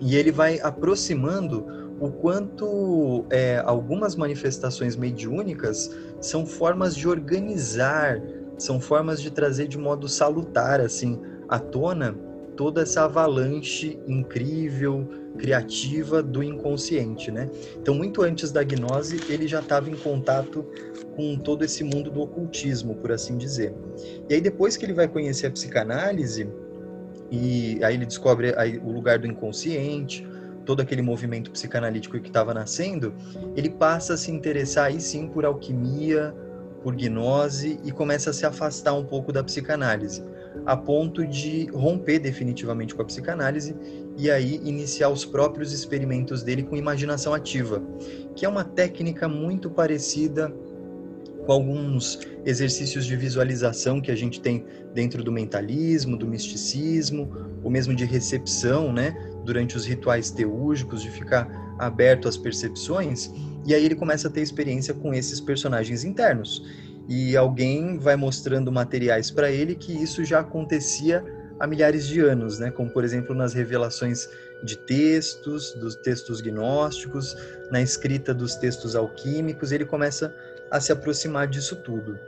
e ele vai aproximando o quanto é, algumas manifestações mediúnicas são formas de organizar, são formas de trazer de modo salutar, assim, à tona toda essa avalanche incrível, criativa do inconsciente, né? Então, muito antes da gnose, ele já estava em contato com todo esse mundo do ocultismo, por assim dizer. E aí, depois que ele vai conhecer a psicanálise, e aí ele descobre aí o lugar do inconsciente, todo aquele movimento psicanalítico que estava nascendo, ele passa a se interessar aí sim por alquimia, por gnose e começa a se afastar um pouco da psicanálise a ponto de romper definitivamente com a psicanálise e aí iniciar os próprios experimentos dele com imaginação ativa, que é uma técnica muito parecida com alguns exercícios de visualização que a gente tem dentro do mentalismo, do misticismo, ou mesmo de recepção, né, durante os rituais teúrgicos, de ficar aberto às percepções, e aí ele começa a ter experiência com esses personagens internos e alguém vai mostrando materiais para ele que isso já acontecia há milhares de anos, né? Como por exemplo nas revelações de textos, dos textos gnósticos, na escrita dos textos alquímicos, ele começa a se aproximar disso tudo.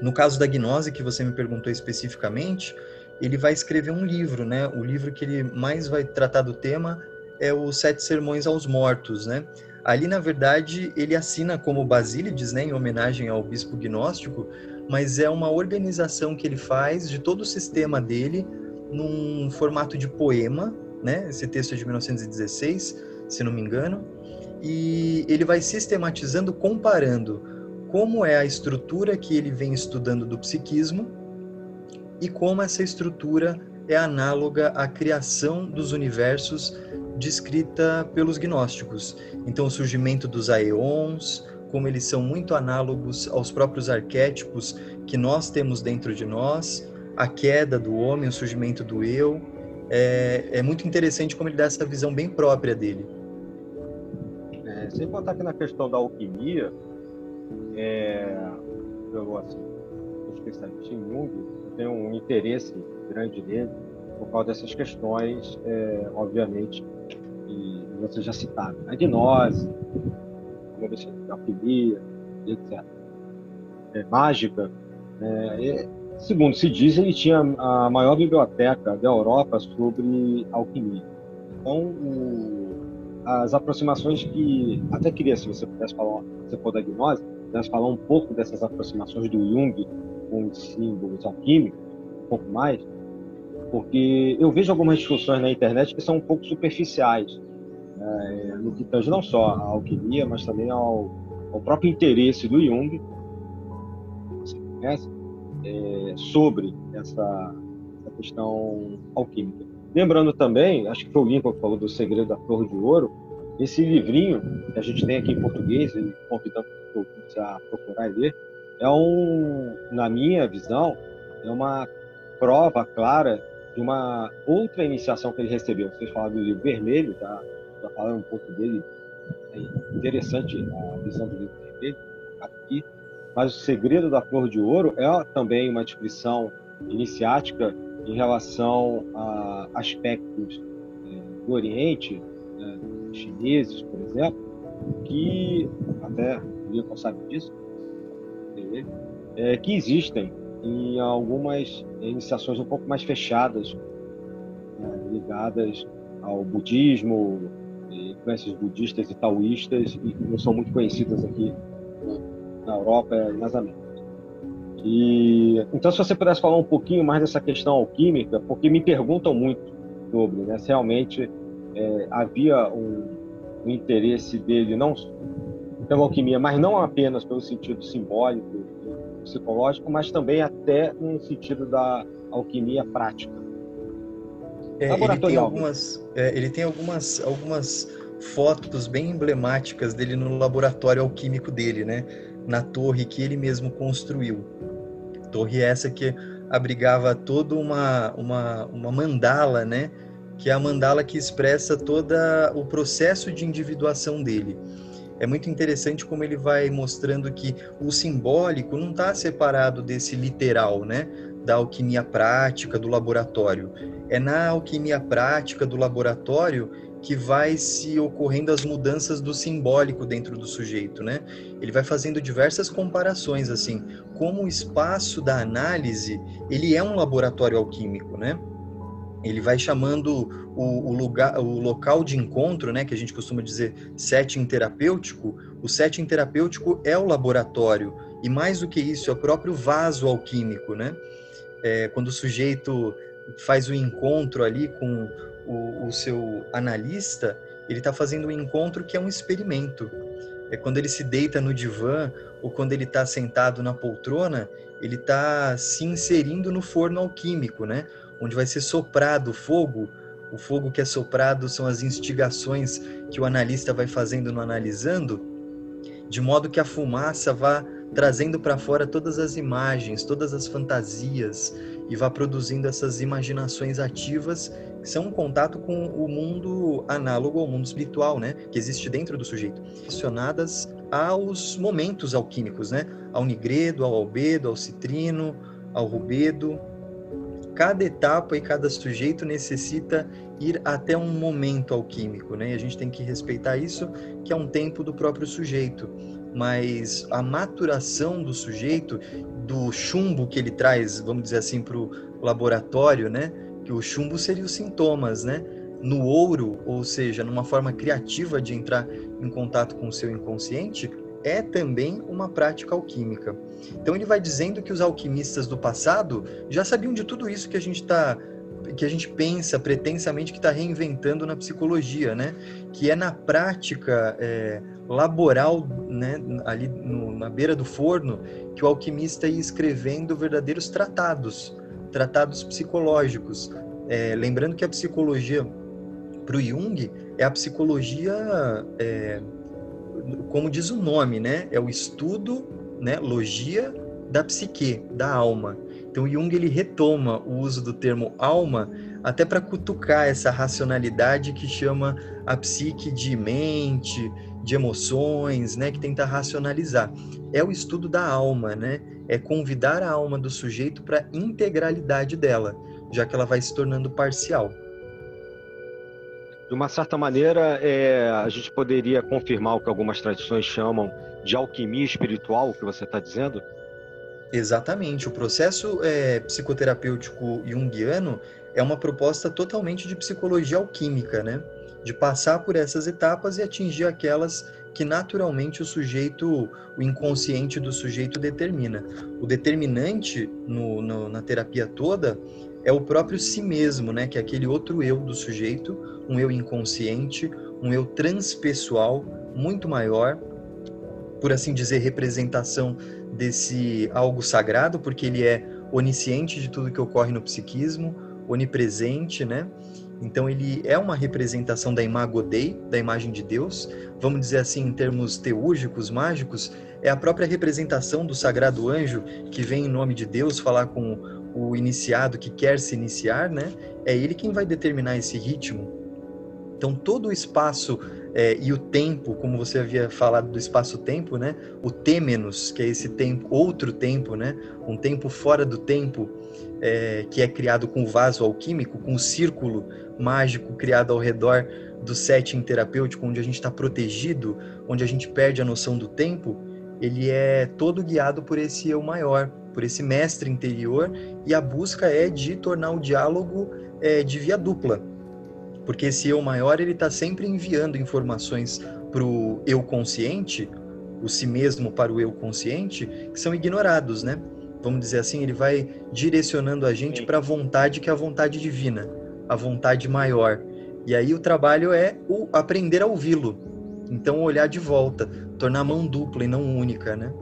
No caso da gnose que você me perguntou especificamente, ele vai escrever um livro, né? O livro que ele mais vai tratar do tema é os Sete Sermões aos Mortos, né? Ali, na verdade, ele assina como Basílides, né, em homenagem ao bispo gnóstico, mas é uma organização que ele faz de todo o sistema dele num formato de poema, né? Esse texto é de 1916, se não me engano, e ele vai sistematizando, comparando como é a estrutura que ele vem estudando do psiquismo e como essa estrutura é análoga à criação dos universos descrita pelos gnósticos. Então, o surgimento dos aeons, como eles são muito análogos aos próprios arquétipos que nós temos dentro de nós, a queda do homem, o surgimento do eu. É, é muito interessante como ele dá essa visão bem própria dele. É, sem contar que na questão da alquimia, é, eu, assim, especialista em Jung, tenho um interesse grande nele por causa dessas questões, é, obviamente, que você já citaram, a gnose, a alquimia, etc. É, mágica. É, segundo se diz, ele tinha a maior biblioteca da Europa sobre alquimia. Então, o, as aproximações que até queria, se você pudesse falar, se for da gnose, pudesse falar um pouco dessas aproximações do Jung com os símbolos alquímicos, um pouco mais, porque eu vejo algumas discussões na internet que são um pouco superficiais, é, no que tange não só à alquimia, mas também ao, ao próprio interesse do Jung, você conhece, é, sobre essa, essa questão alquímica. Lembrando também, acho que foi o Lincoln que falou do Segredo da Flor de Ouro, esse livrinho que a gente tem aqui em português, e convidando os a procurar e ler, é um, na minha visão, é uma prova clara de uma outra iniciação que ele recebeu. Vocês falaram do livro vermelho, tá? Já falaram um pouco dele. É interessante a visão do livro vermelho aqui. Mas o segredo da flor de ouro é também uma descrição iniciática em relação a aspectos é, do Oriente, né, chineses, por exemplo, que até o Lincoln sabe disso, é, que existem em algumas iniciações um pouco mais fechadas, né, ligadas ao budismo, influências budistas e taoístas, e que não são muito conhecidas aqui na Europa e nas Américas. E, então, se você pudesse falar um pouquinho mais dessa questão alquímica, porque me perguntam muito sobre né, se realmente é, havia um, um interesse dele não pela alquimia, mas não apenas pelo sentido simbólico psicológico, mas também até no sentido da alquimia prática. É, ele tem algumas, é, ele tem algumas, algumas fotos bem emblemáticas dele no laboratório alquímico dele, né? Na torre que ele mesmo construiu. Torre essa que abrigava toda uma, uma, uma mandala, né? Que é a mandala que expressa todo o processo de individuação dele é muito interessante como ele vai mostrando que o simbólico não está separado desse literal, né? Da alquimia prática, do laboratório. É na alquimia prática do laboratório que vai se ocorrendo as mudanças do simbólico dentro do sujeito, né? Ele vai fazendo diversas comparações assim, como o espaço da análise, ele é um laboratório alquímico, né? Ele vai chamando o, o, lugar, o local de encontro, né, que a gente costuma dizer setting terapêutico, o setting terapêutico é o laboratório e mais do que isso é o próprio vaso alquímico, né? É, quando o sujeito faz o encontro ali com o, o seu analista, ele está fazendo um encontro que é um experimento. É quando ele se deita no divã ou quando ele está sentado na poltrona, ele está se inserindo no forno alquímico, né? Onde vai ser soprado o fogo. O fogo que é soprado são as instigações que o analista vai fazendo no analisando, de modo que a fumaça vá trazendo para fora todas as imagens, todas as fantasias e vá produzindo essas imaginações ativas que são um contato com o mundo análogo ao mundo espiritual, né, que existe dentro do sujeito, relacionadas aos momentos alquímicos, né, ao nigredo, ao albedo, ao citrino, ao rubedo, cada etapa e cada sujeito necessita ir até um momento alquímico, né? E a gente tem que respeitar isso, que é um tempo do próprio sujeito. Mas a maturação do sujeito, do chumbo que ele traz, vamos dizer assim, para o laboratório, né? Que o chumbo seria os sintomas, né? no ouro, ou seja, numa forma criativa de entrar em contato com o seu inconsciente, é também uma prática alquímica. Então ele vai dizendo que os alquimistas do passado já sabiam de tudo isso que a gente está que a gente pensa pretensamente que está reinventando na psicologia, né? Que é na prática é, laboral, né? Ali no, na beira do forno, que o alquimista ia escrevendo verdadeiros tratados, tratados psicológicos. É, lembrando que a psicologia para o Jung é a psicologia, é, como diz o nome, né? É o estudo, né? Logia da psique, da alma. Então Jung ele retoma o uso do termo alma até para cutucar essa racionalidade que chama a psique de mente, de emoções, né, que tenta racionalizar. É o estudo da alma, né? É convidar a alma do sujeito para a integralidade dela, já que ela vai se tornando parcial. De uma certa maneira, é, a gente poderia confirmar o que algumas tradições chamam de alquimia espiritual, o que você está dizendo? Exatamente. O processo é, psicoterapêutico junguiano é uma proposta totalmente de psicologia alquímica, né? De passar por essas etapas e atingir aquelas que naturalmente o sujeito, o inconsciente do sujeito determina. O determinante no, no, na terapia toda é o próprio si mesmo, né? Que é aquele outro eu do sujeito, um eu inconsciente, um eu transpessoal muito maior, por assim dizer, representação desse algo sagrado, porque ele é onisciente de tudo que ocorre no psiquismo, onipresente, né? Então ele é uma representação da imago Dei, da imagem de Deus. Vamos dizer assim em termos teúrgicos, mágicos, é a própria representação do sagrado anjo que vem em nome de Deus falar com o iniciado que quer se iniciar, né? É ele quem vai determinar esse ritmo. Então todo o espaço é, e o tempo, como você havia falado do espaço-tempo, né? O têmenos, que é esse tempo, outro tempo, né? Um tempo fora do tempo, é, que é criado com o vaso alquímico, com o círculo mágico criado ao redor do setting terapêutico, onde a gente está protegido, onde a gente perde a noção do tempo, ele é todo guiado por esse eu maior, por esse mestre interior, e a busca é de tornar o diálogo é, de via dupla porque esse eu maior ele está sempre enviando informações para o eu consciente, o si mesmo para o eu consciente, que são ignorados, né? Vamos dizer assim, ele vai direcionando a gente para a vontade que é a vontade divina, a vontade maior. E aí o trabalho é o aprender a ouvi-lo. Então olhar de volta, tornar a mão dupla e não única, né?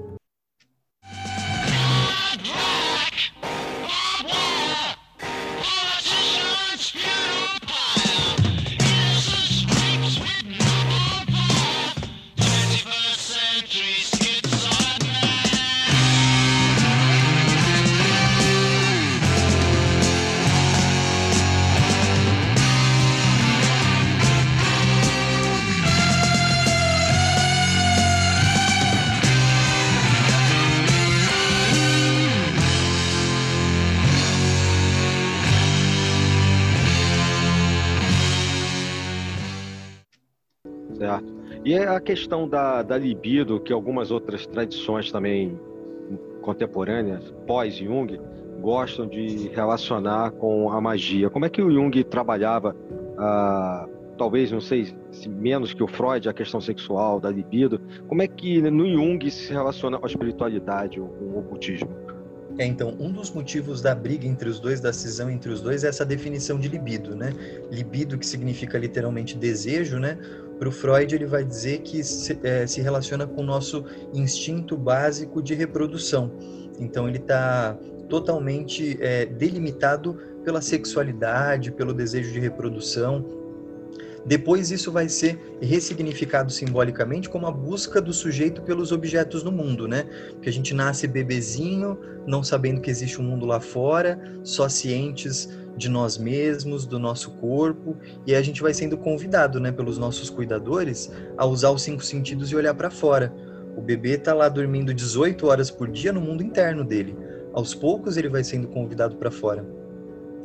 E a questão da, da libido, que algumas outras tradições também contemporâneas, pós-Jung, gostam de relacionar com a magia. Como é que o Jung trabalhava, ah, talvez, não sei, se menos que o Freud, a questão sexual, da libido? Como é que no Jung se relaciona com a espiritualidade, com o ocultismo? É, então, um dos motivos da briga entre os dois, da cisão entre os dois, é essa definição de libido, né? Libido, que significa literalmente desejo, né? Para o Freud, ele vai dizer que se, é, se, relaciona com o nosso instinto básico de reprodução. Então, ele está totalmente é, delimitado pela sexualidade, pelo desejo de reprodução. Depois, isso vai ser ressignificado simbolicamente como a busca do sujeito pelos objetos no mundo, né? Que a gente nasce bebezinho, não sabendo que existe um mundo lá fora, só cientes de nós mesmos, do nosso corpo, e a gente vai sendo convidado, né, pelos nossos cuidadores a usar os cinco sentidos e olhar para fora. O bebê está lá dormindo 18 horas por dia no mundo interno dele. Aos poucos ele vai sendo convidado para fora.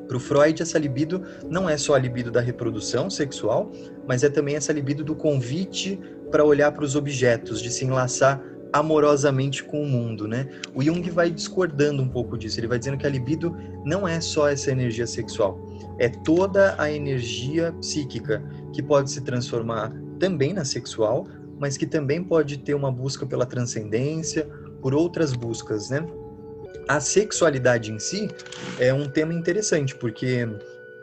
Para o Freud, essa libido não é só a libido da reprodução sexual, mas é também essa libido do convite para olhar para os objetos, de se enlaçar amorosamente com o mundo, né? O Jung vai discordando um pouco disso. Ele vai dizendo que a libido não é só essa energia sexual, é toda a energia psíquica que pode se transformar também na sexual, mas que também pode ter uma busca pela transcendência, por outras buscas, né? A sexualidade em si é um tema interessante, porque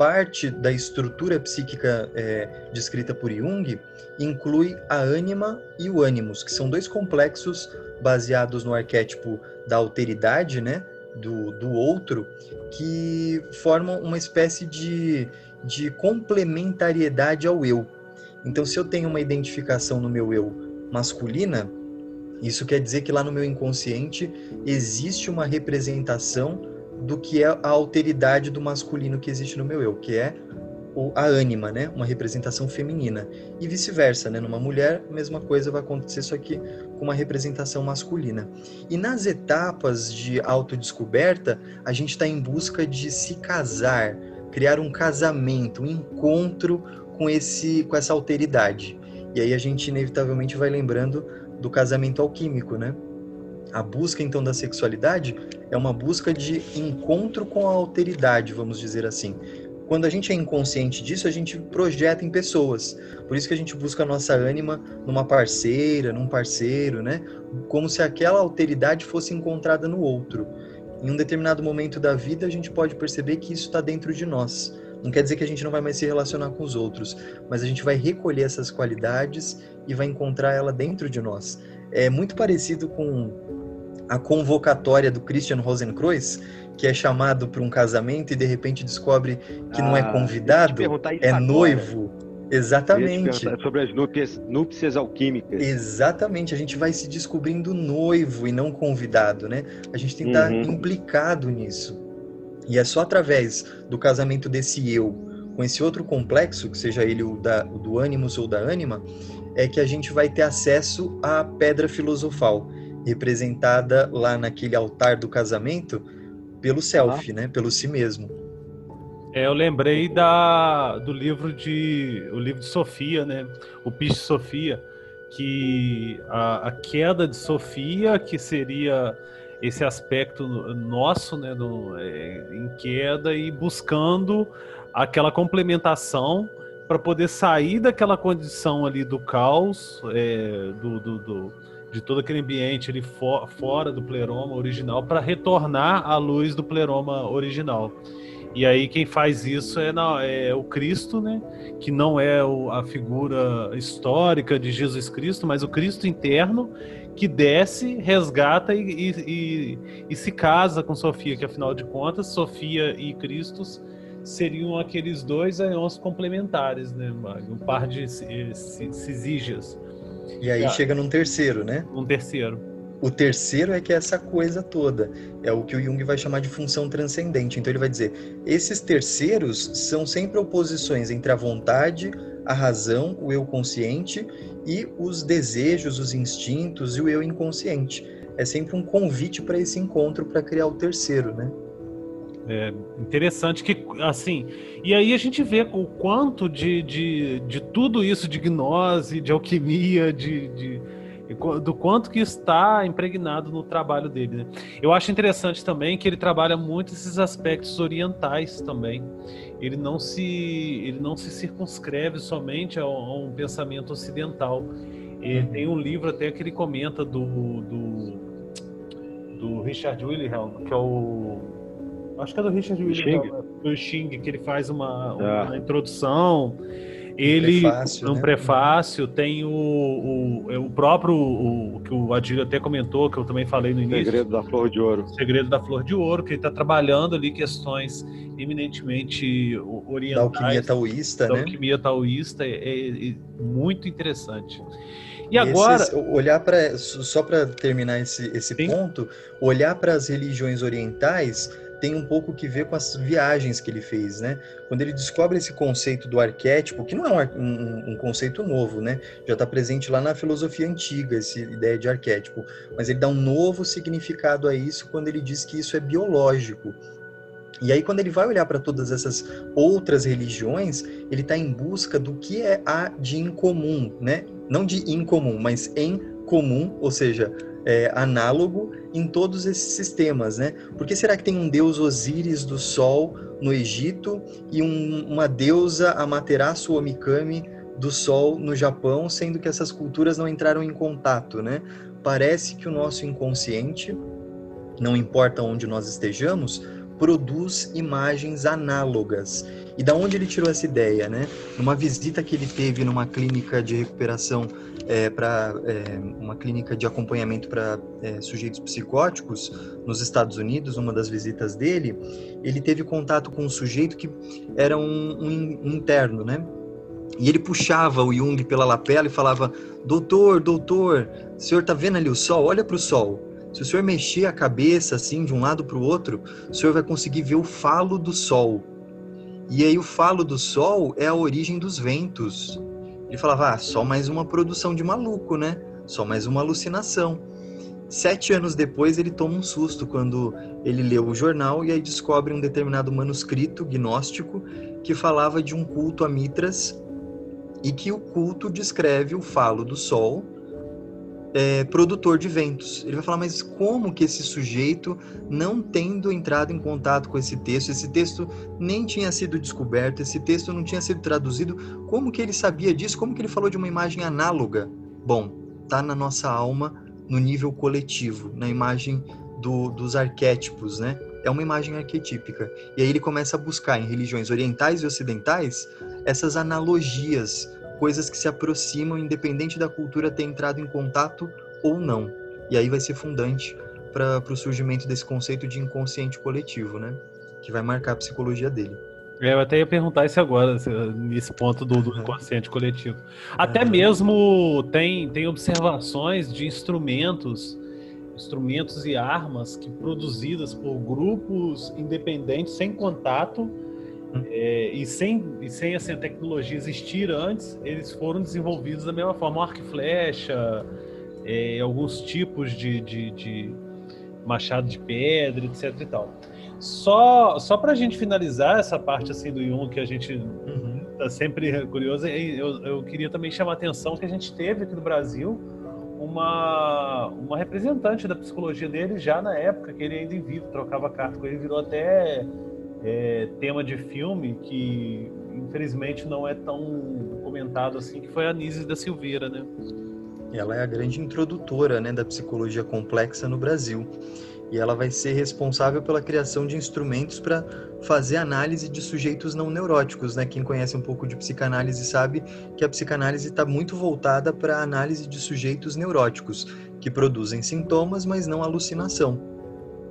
parte da estrutura psíquica é, descrita por Jung inclui a ânima e o ânimos, que são dois complexos baseados no arquétipo da alteridade, né? Do, do outro, que formam uma espécie de, de complementariedade ao eu. Então, se eu tenho uma identificação no meu eu masculina, isso quer dizer que lá no meu inconsciente existe uma representação do que é a alteridade do masculino que existe no meu eu, que é a ânima, né? Uma representação feminina. E vice-versa, né? Numa mulher, a mesma coisa vai acontecer, só que com uma representação masculina. E nas etapas de autodescoberta, a gente está em busca de se casar, criar um casamento, um encontro com, esse, com essa alteridade. E aí a gente inevitavelmente vai lembrando do casamento alquímico, né? A busca então da sexualidade é uma busca de encontro com a alteridade, vamos dizer assim. Quando a gente é inconsciente disso, a gente projeta em pessoas. Por isso que a gente busca a nossa ânima numa parceira, num parceiro, né? Como se aquela alteridade fosse encontrada no outro. Em um determinado momento da vida, a gente pode perceber que isso está dentro de nós. Não quer dizer que a gente não vai mais se relacionar com os outros, mas a gente vai recolher essas qualidades e vai encontrar ela dentro de nós. É muito parecido com a convocatória do Christian Rosenkreuz, que é chamado para um casamento e de repente descobre que ah, não é ah, convidado, é agora. noivo. Exatamente. Sobre as núpcias, núpcias alquímicas. Exatamente. A gente vai se descobrindo noivo e não convidado, né? A gente tem que estar uhum. implicado nisso. E é só através do casamento desse eu com esse outro complexo, que seja ele o, da, o do ânimos ou da ânima, é que a gente vai ter acesso à pedra filosofal, representada lá naquele altar do casamento pelo self, ah. né? Pelo si mesmo. É, eu lembrei da, do livro de o livro de Sofia, né? O Piche Sofia, que a, a queda de Sofia, que seria esse aspecto nosso, né, do, é, em queda e buscando aquela complementação para poder sair daquela condição ali do caos, é, do, do, do, de todo aquele ambiente ali for, fora do pleroma original, para retornar à luz do pleroma original. E aí quem faz isso é, na, é o Cristo, né? Que não é o, a figura histórica de Jesus Cristo, mas o Cristo interno que desce, resgata e, e, e, e, se casa com Sofia, que afinal de contas, Sofia e Cristo seriam aqueles dois aeons complementares, né, Um par de cisígias. E aí chega num terceiro, né? Um terceiro. O terceiro é que é essa coisa toda. É o que o Jung vai chamar de função transcendente. Então ele vai dizer: esses terceiros são sempre oposições entre a vontade, a razão, o eu consciente e os desejos, os instintos e o eu inconsciente. É sempre um convite para esse encontro para criar o terceiro, né? É interessante que, assim, e aí a gente vê o quanto de, de, de tudo isso, de gnose, de alquimia, de, de do quanto que está impregnado no trabalho dele. Né? Eu acho interessante também que ele trabalha muito esses aspectos orientais também. Ele não se, ele não se circunscreve somente a, a um pensamento ocidental. Ele tem um livro até que ele comenta do, do, do Richard Wilhelm, que é o acho que é do Richard Wilhelm, do Xing, que ele faz uma, uma ah. introdução ele, um prefácio, no né? prefácio, tem o, o, é o próprio, o, que o Adílio até comentou, que eu também falei no início. Segredo da Flor de Ouro. Segredo da Flor de Ouro, que ele está trabalhando ali questões eminentemente orientais. Da alquimia taoísta, da né? alquimia taoísta, é, é, é muito interessante. E agora. Esses, olhar para. Só para terminar esse, esse ponto, olhar para as religiões orientais tem um pouco que ver com as viagens que ele fez, né? Quando ele descobre esse conceito do arquétipo, que não é um, um, conceito novo, né? Já está presente lá na filosofia antiga, essa ideia de arquétipo, mas ele dá um novo significado a isso quando ele diz que isso é biológico. E aí, quando ele vai olhar para todas essas outras religiões, ele está em busca do que é a de incomum, né? Não de incomum, mas em comum, ou seja, é, análogo em todos esses sistemas, né? Por que será que tem um deus Osíris do Sol no Egito e um, uma deusa Amaterasu Omikami do Sol no Japão, sendo que essas culturas não entraram em contato, né? Parece que o nosso inconsciente, não importa onde nós estejamos, produz imagens análogas. E da onde ele tirou essa ideia, né? Numa visita que ele teve numa clínica de recuperação é, para é, uma clínica de acompanhamento para é, sujeitos psicóticos nos Estados Unidos, uma das visitas dele, ele teve contato com um sujeito que era um, um interno, né? E ele puxava o Jung pela lapela e falava: Doutor, doutor, o senhor tá vendo ali o sol? Olha para o sol. Se o senhor mexer a cabeça assim de um lado para o outro, o senhor vai conseguir ver o falo do sol. E aí o falo do sol é a origem dos ventos. Ele falava, ah, só mais uma produção de maluco, né? Só mais uma alucinação. Sete anos depois, ele toma um susto quando ele leu o jornal e aí descobre um determinado manuscrito gnóstico que falava de um culto a Mitras e que o culto descreve o falo do sol é, produtor de ventos. Ele vai falar, mas como que esse sujeito, não tendo entrado em contato com esse texto, esse texto nem tinha sido descoberto, esse texto não tinha sido traduzido, como que ele sabia disso? Como que ele falou de uma imagem análoga? Bom, tá na nossa alma, no nível coletivo, na imagem do, dos arquétipos, né? É uma imagem arquetípica. E aí ele começa a buscar em religiões orientais e ocidentais essas analogias coisas que se aproximam, independente da cultura ter entrado em contato ou não. E aí vai ser fundante para o surgimento desse conceito de inconsciente coletivo, né? Que vai marcar a psicologia dele. É, eu até ia perguntar isso agora, nesse ponto do, do inconsciente coletivo. Até mesmo tem, tem observações de instrumentos, instrumentos e armas que produzidas por grupos independentes sem contato é, e sem, e sem assim, a tecnologia existir antes, eles foram desenvolvidos da mesma forma. Arco e flecha, é, alguns tipos de, de, de, machado de pedra, etc e tal. Só, só para a gente finalizar essa parte assim do Jung que a gente uhum. tá sempre curioso, eu, eu queria também chamar a atenção que a gente teve aqui no Brasil uma, uma representante da psicologia dele já na época que ele ainda em vivo, trocava carta com ele, virou até é, tema de filme que infelizmente não é tão comentado assim, que foi a Nise da Silveira, né? Ela é a grande introdutora né, da psicologia complexa no Brasil. E ela vai ser responsável pela criação de instrumentos para fazer análise de sujeitos não neuróticos. Né? Quem conhece um pouco de psicanálise sabe que a psicanálise está muito voltada para a análise de sujeitos neuróticos, que produzem sintomas, mas não alucinação.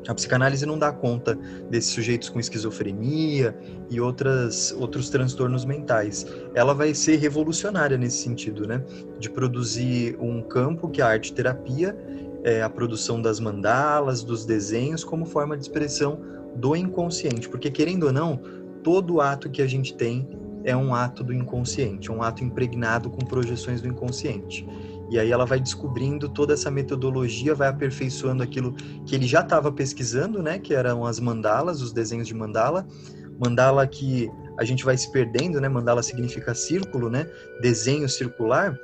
A psicanálise não dá conta desses sujeitos com esquizofrenia e outras, outros transtornos mentais. Ela vai ser revolucionária nesse sentido, né? De produzir um campo que é a arte-terapia, é, a produção das mandalas, dos desenhos, como forma de expressão do inconsciente. Porque, querendo ou não, todo ato que a gente tem é um ato do inconsciente, um ato impregnado com projeções do inconsciente. E aí ela vai descobrindo toda essa metodologia, vai aperfeiçoando aquilo que ele já estava pesquisando, né? Que eram as mandalas, os desenhos de mandala. Mandala que a gente vai se perdendo, né? Mandala significa círculo, né? Desenho circular,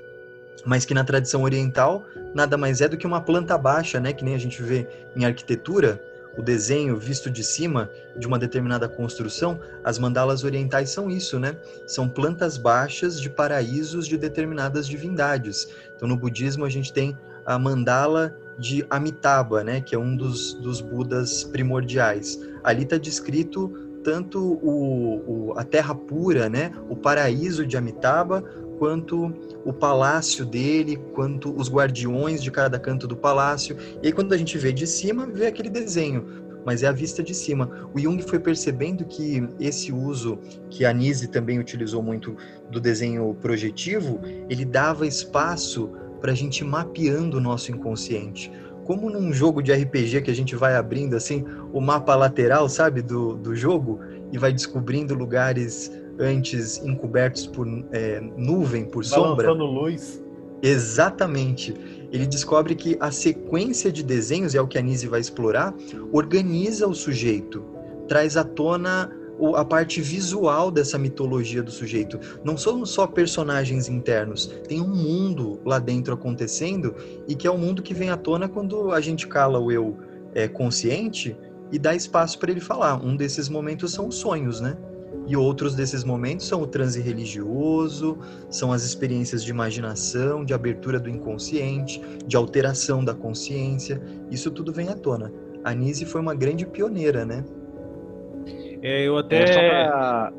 mas que na tradição oriental nada mais é do que uma planta baixa, né? Que nem a gente vê em arquitetura, o desenho visto de cima de uma determinada construção, as mandalas orientais são isso, né? São plantas baixas de paraísos de determinadas divindades. Então, no budismo, a gente tem a mandala de Amitabha, né? Que é um dos, dos Budas primordiais. Ali está descrito tanto o, o, a terra pura, né? O paraíso de Amitabha, quanto o palácio dele, quanto os guardiões de cada canto do palácio. E aí quando a gente vê de cima, vê aquele desenho, mas é a vista de cima. O Jung foi percebendo que esse uso que a Nise também utilizou muito do desenho projetivo, ele dava espaço para a gente mapeando o nosso inconsciente. Como num jogo de RPG que a gente vai abrindo assim o mapa lateral, sabe, do, do jogo e vai descobrindo lugares antes encobertos por é, nuvem, por sombra. luz. Exatamente. Ele descobre que a sequência de desenhos, é o que a Nise vai explorar, organiza o sujeito, traz à tona a parte visual dessa mitologia do sujeito. Não são só personagens internos, tem um mundo lá dentro acontecendo e que é o mundo que vem à tona quando a gente cala o eu é, consciente e dá espaço para ele falar. Um desses momentos são os sonhos, né? E outros desses momentos são o transe religioso, são as experiências de imaginação, de abertura do inconsciente, de alteração da consciência. Isso tudo vem à tona. A Nise foi uma grande pioneira, né? É, eu até. É, pra...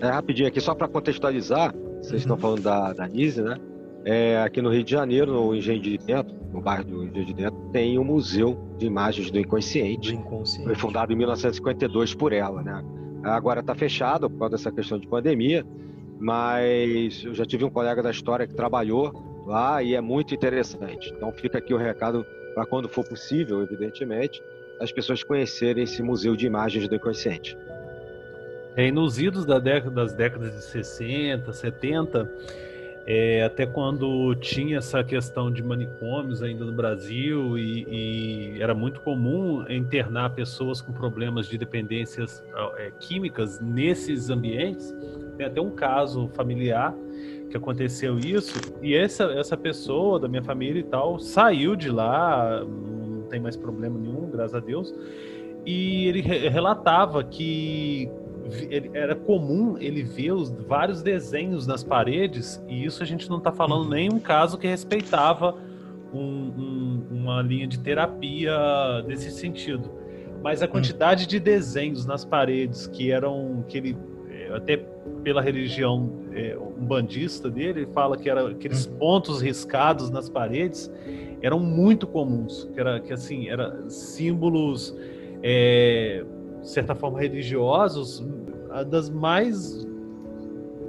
é rapidinho aqui, só para contextualizar, vocês uhum. estão falando da, da Nise, né? É, aqui no Rio de Janeiro, no Engenho de Dentro, no bairro do Engenho de Dentro, tem o um Museu de Imagens do Inconsciente. Do Inconsciente. Foi fundado em 1952 por ela, né? Agora está fechado por causa dessa questão de pandemia, mas eu já tive um colega da história que trabalhou lá e é muito interessante. Então fica aqui o recado para quando for possível, evidentemente, as pessoas conhecerem esse museu de imagens do inconsciente. É, nos idos da década, das décadas de 60, 70, é, até quando tinha essa questão de manicômios ainda no Brasil e, e era muito comum internar pessoas com problemas de dependências é, químicas nesses ambientes. Tem até um caso familiar que aconteceu isso e essa essa pessoa da minha família e tal saiu de lá, não tem mais problema nenhum, graças a Deus. E ele relatava que ele, era comum ele ver os vários desenhos nas paredes, e isso a gente não está falando uhum. nem um caso que respeitava um, um, uma linha de terapia nesse sentido. Mas a uhum. quantidade de desenhos nas paredes que eram. que ele. Eh, até pela religião é, umbandista dele, ele fala que era aqueles uhum. pontos riscados nas paredes eram muito comuns, que era que assim, era símbolos é, de certa forma religiosos, das mais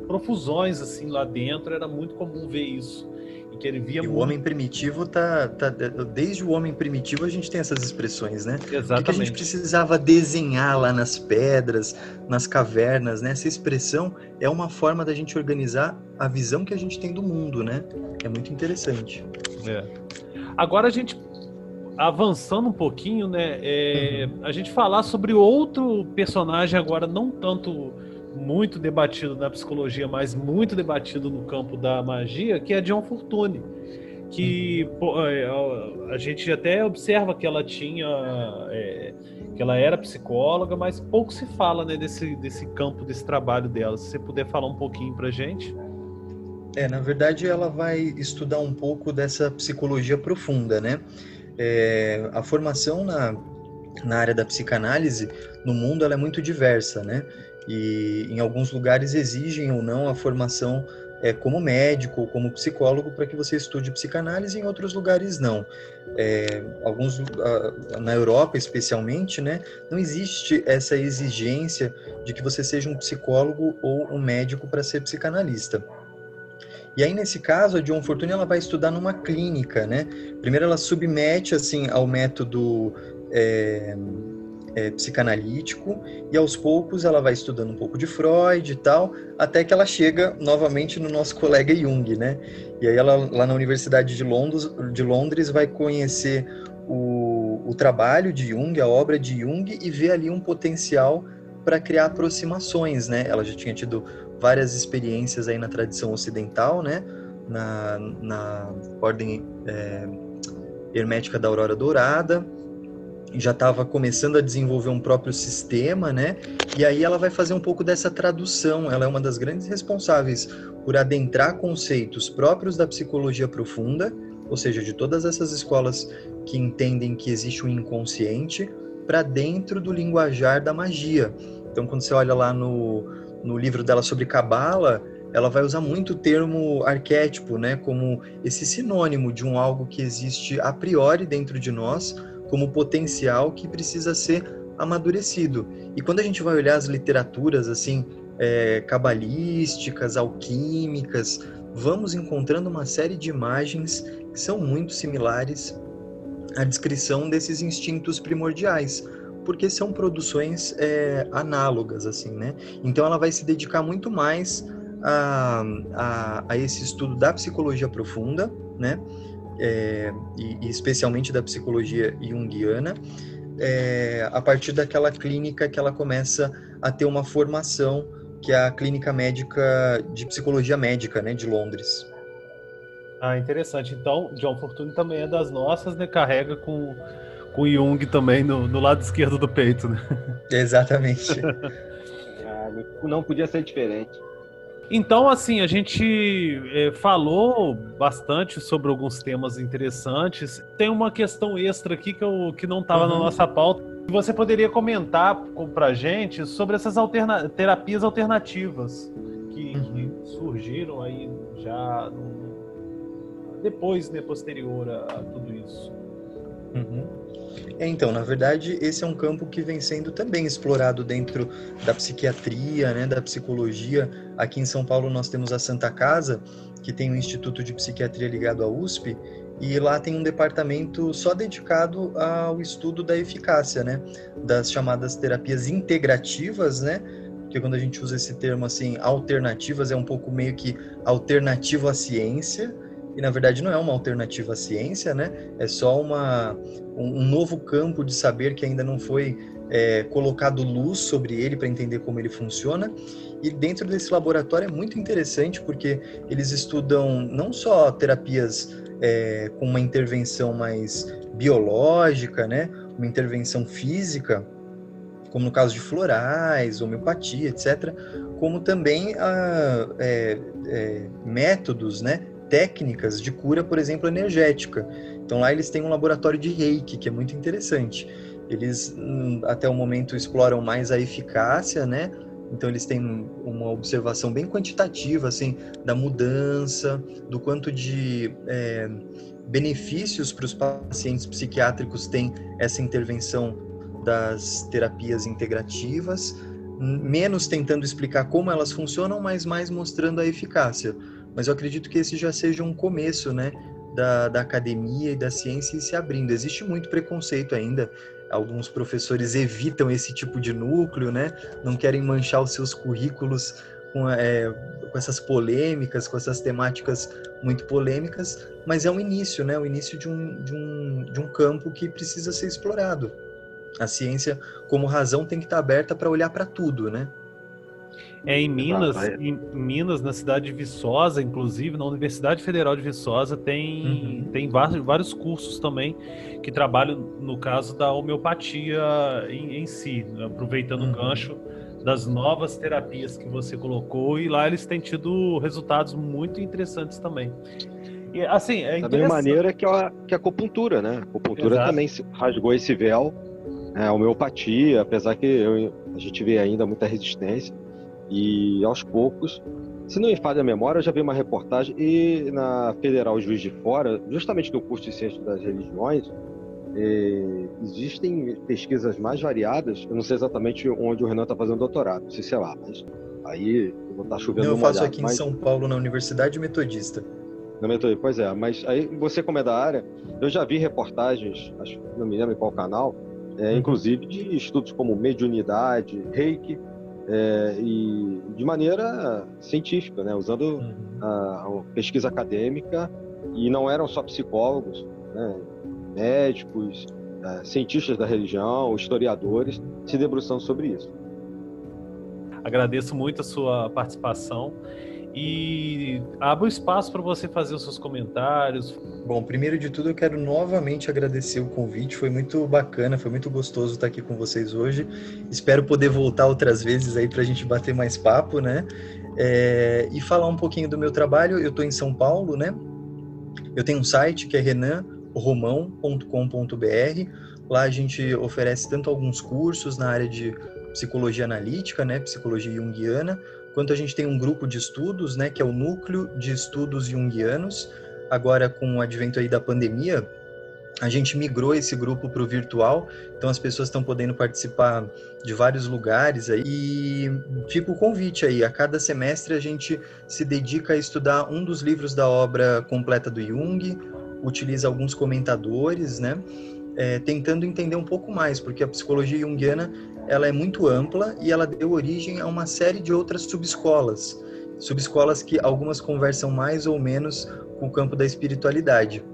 profusões assim lá dentro, era muito comum ver isso. E que ele via e muito... o homem primitivo tá, tá desde o homem primitivo a gente tem essas expressões, né? Exatamente. O que a gente precisava desenhar lá nas pedras, nas cavernas, né? Essa expressão é uma forma da gente organizar a visão que a gente tem do mundo, né? É muito interessante. É. Agora a gente avançando um pouquinho, né? É, uhum. A gente falar sobre outro personagem agora, não tanto muito debatido na psicologia, mas muito debatido no campo da magia, que é John Fortune. Que uhum. pô, é, a, gente até observa que ela tinha. É, que ela era psicóloga, mas pouco se fala né, desse, desse campo, desse trabalho dela. Se você puder falar um pouquinho pra gente. É, na verdade, ela vai estudar um pouco dessa psicologia profunda, né? É, a formação na, na área da psicanálise no mundo ela é muito diversa, né? E em alguns lugares exigem ou não a formação é, como médico ou como psicólogo para que você estude psicanálise, em outros lugares não. É, alguns na Europa especialmente, né, não existe essa exigência de que você seja um psicólogo ou um médico para ser psicanalista. E aí, nesse caso, a John Fortune ela vai estudar numa clínica, né? Primeiro ela submete, assim, ao método é, é, psicanalítico e aos poucos ela vai estudando um pouco de Freud e tal, até que ela chega novamente no nosso colega Jung, né? E aí ela, lá na Universidade de Londres, de Londres vai conhecer o, o trabalho de Jung, a obra de Jung e ver ali um potencial para criar aproximações, né? Ela já tinha tido várias experiências aí na tradição ocidental, né? Na, na ordem é, hermética da Aurora Dourada, já estava começando a desenvolver um próprio sistema, né? E aí ela vai fazer um pouco dessa tradução. Ela é uma das grandes responsáveis por adentrar conceitos próprios da psicologia profunda, ou seja, de todas essas escolas que entendem que existe um inconsciente, para dentro do linguajar da magia. Então, quando você olha lá no, no livro dela sobre Cabala, ela vai usar muito o termo arquétipo, né, como esse sinônimo de um algo que existe a priori dentro de nós, como potencial que precisa ser amadurecido. E quando a gente vai olhar as literaturas assim, é, cabalísticas, alquímicas, vamos encontrando uma série de imagens que são muito similares à descrição desses instintos primordiais porque são produções é, análogas, assim, né? Então ela vai se dedicar muito mais a, a, a esse estudo da psicologia profunda, né? É, e, e, especialmente da psicologia junguiana, é, a partir daquela clínica que ela começa a ter uma formação, que é a Clínica Médica de Psicologia Médica, né, de Londres. Ah, interessante. Então, John Fortune também é das nossas, né? Carrega com, com Jung também no, no lado esquerdo do peito, né? Exatamente. (laughs) ah, não podia ser diferente. Então, assim, a gente é, falou bastante sobre alguns temas interessantes. Tem uma questão extra aqui que, eu, que não estava uhum. na nossa pauta. Você poderia comentar para a gente sobre essas alterna terapias alternativas que, uhum. que, surgiram aí já no, depois, né, posterior a, a tudo isso. Uhum. É, então, na verdade, esse é um campo que vem sendo também explorado dentro da psiquiatria, né, da psicologia. Aqui em São Paulo nós temos a Santa Casa, que tem um instituto de psiquiatria ligado à USP, e lá tem um departamento só dedicado ao estudo da eficácia, né, das chamadas terapias integrativas, né, porque quando a gente usa esse termo assim, alternativas é um pouco meio que alternativo à ciência, e na verdade não é uma alternativa à ciência, né? É só uma, um, novo campo de saber que ainda não foi é, colocado luz sobre ele para entender como ele funciona. E dentro desse laboratório é muito interessante porque eles estudam não só terapias é, com uma intervenção mais biológica, né? Uma intervenção física, como no caso de florais, homeopatia, etc., como também a, ah, é, é, métodos, né? Técnicas de cura, por exemplo, energética. Então lá eles têm um laboratório de reiki, que é muito interessante. Eles hum, até o momento exploram mais a eficácia, né? Então eles têm uma observação bem quantitativa, assim, da mudança, do quanto de é, benefícios para os pacientes psiquiátricos tem essa intervenção das terapias integrativas, menos tentando explicar como elas funcionam, mas mais mostrando a eficácia mas eu acredito que esse já seja um começo, né, da, da academia e da ciência se abrindo. Existe muito preconceito ainda. Alguns professores evitam esse tipo de núcleo, né? Não querem manchar os seus currículos com, é, com essas polêmicas, com essas temáticas muito polêmicas, mas é um início, né? O início de um, de um, de um campo que precisa ser explorado. A ciência, como razão, tem que estar aberta para olhar para tudo, né? É em Minas, em Minas, na cidade de Viçosa, inclusive, na Universidade Federal de Viçosa, tem, uhum. tem vários, vários cursos também que trabalham, no caso, da homeopatia em, em si, aproveitando uhum. o gancho das novas terapias que você colocou, e lá eles têm tido resultados muito interessantes também. E, assim, é da mesma maneira que a, que a acupuntura, né? A acupuntura Exato. também rasgou esse véu, né? a homeopatia, apesar que eu, a gente vê ainda muita resistência, e aos poucos, se não me falha a memória, eu já vi uma reportagem e na Federal Juiz de Fora, justamente no curso de Ciência das Religiões, eh, existem pesquisas mais variadas. Eu não sei exatamente onde o Renan está fazendo doutorado, não sei se é lá, mas aí não está chovendo. Não, eu faço aqui mas... em São Paulo, na Universidade Metodista. Na Metodista, pois é, mas aí você, como é da área, eu já vi reportagens, acho, não me lembro em qual canal, é, inclusive de estudos como mediunidade, reiki, é, e de maneira científica, né, usando uhum. a, a, pesquisa acadêmica e não eram só psicólogos, né, médicos, é, cientistas da religião, historiadores se debruçando sobre isso. Agradeço muito a sua participação e abro espaço para você fazer os seus comentários. Bom, primeiro de tudo eu quero novamente agradecer o convite, foi muito bacana, foi muito gostoso estar aqui com vocês hoje. Espero poder voltar outras vezes aí para a gente bater mais papo, né? É, e falar um pouquinho do meu trabalho. Eu estou em São Paulo, né? Eu tenho um site que é renanromão.com.br. Lá a gente oferece tanto alguns cursos na área de psicologia analítica, né, psicologia junguiana, quanto a gente tem um grupo de estudos, né, que é o Núcleo de Estudos Jungianos. Agora, com o advento aí da pandemia, a gente migrou esse grupo para o virtual, então as pessoas estão podendo participar de vários lugares aí. E fica o convite aí, a cada semestre a gente se dedica a estudar um dos livros da obra completa do Jung, utiliza alguns comentadores, né? É, tentando entender um pouco mais, porque a psicologia junguiana ela é muito ampla e ela deu origem a uma série de outras subescolas, subescolas que algumas conversam mais ou menos com o campo da espiritualidade.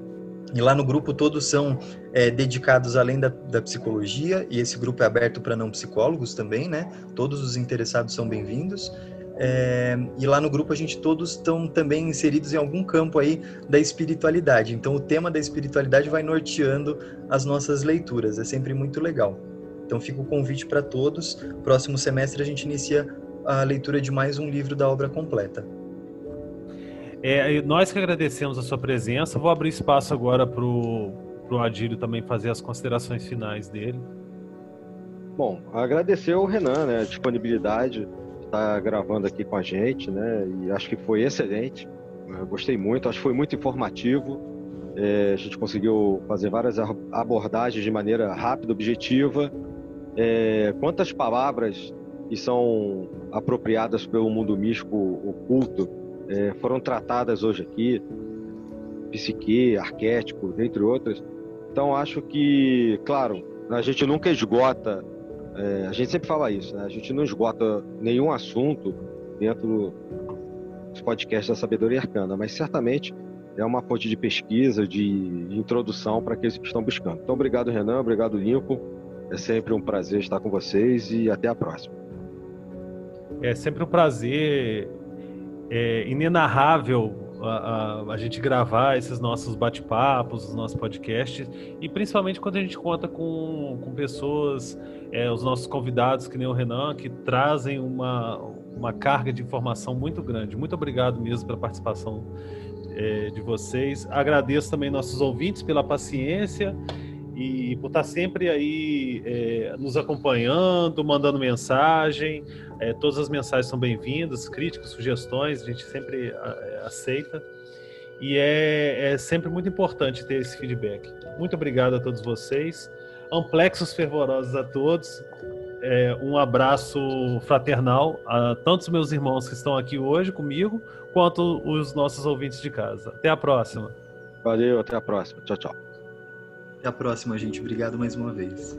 E lá no grupo todos são é, dedicados além da, da, psicologia, e esse grupo é aberto para não psicólogos também, né? Todos os interessados são bem-vindos. É, e lá no grupo a gente todos estão também inseridos em algum campo aí da espiritualidade. Então o tema da espiritualidade vai norteando as nossas leituras. É sempre muito legal. Então fica o convite para todos. Próximo semestre a gente inicia a leitura de mais um livro da obra completa. É, nós que agradecemos a sua presença. Vou abrir espaço agora para o Adílio também fazer as considerações finais dele. Bom, agradecer ao Renan, né, a disponibilidade de estar gravando aqui com a gente, né, e acho que foi excelente. Eu gostei muito, acho que foi muito informativo. É, a gente conseguiu fazer várias abordagens de maneira rápida, objetiva. É, quantas palavras que são apropriadas pelo mundo místico oculto é, foram tratadas hoje aqui, psique, arquétipo, dentre outras. Então acho que, claro, a gente nunca esgota, é, a gente sempre fala isso, né? a gente não esgota nenhum assunto dentro dos podcasts da Sabedoria Arcana, mas certamente é uma fonte de pesquisa, de introdução para aqueles que estão buscando. Então, obrigado, Renan, obrigado, Lincoln. É sempre um prazer estar com vocês e até a próxima. É sempre um prazer é inenarrável a, a, a, gente gravar esses nossos bate-papos, os nossos podcasts, e principalmente quando a gente conta com, com pessoas, é, os nossos convidados, que nem o Renan, que trazem uma, uma carga de informação muito grande. Muito obrigado mesmo pela participação é, de vocês. Agradeço também nossos ouvintes pela paciência e por estar sempre aí é, nos acompanhando, mandando mensagem. É, todas as mensagens são bem-vindas, críticas, sugestões, a gente sempre é, aceita. E é, é, sempre muito importante ter esse feedback. Muito obrigado a todos vocês. Amplexos fervorosos a todos. É, um abraço fraternal a tantos meus irmãos que estão aqui hoje comigo, quanto os nossos ouvintes de casa. Até a próxima. Valeu, até a próxima. Tchau, tchau. Até a próxima, gente. Obrigado mais uma vez.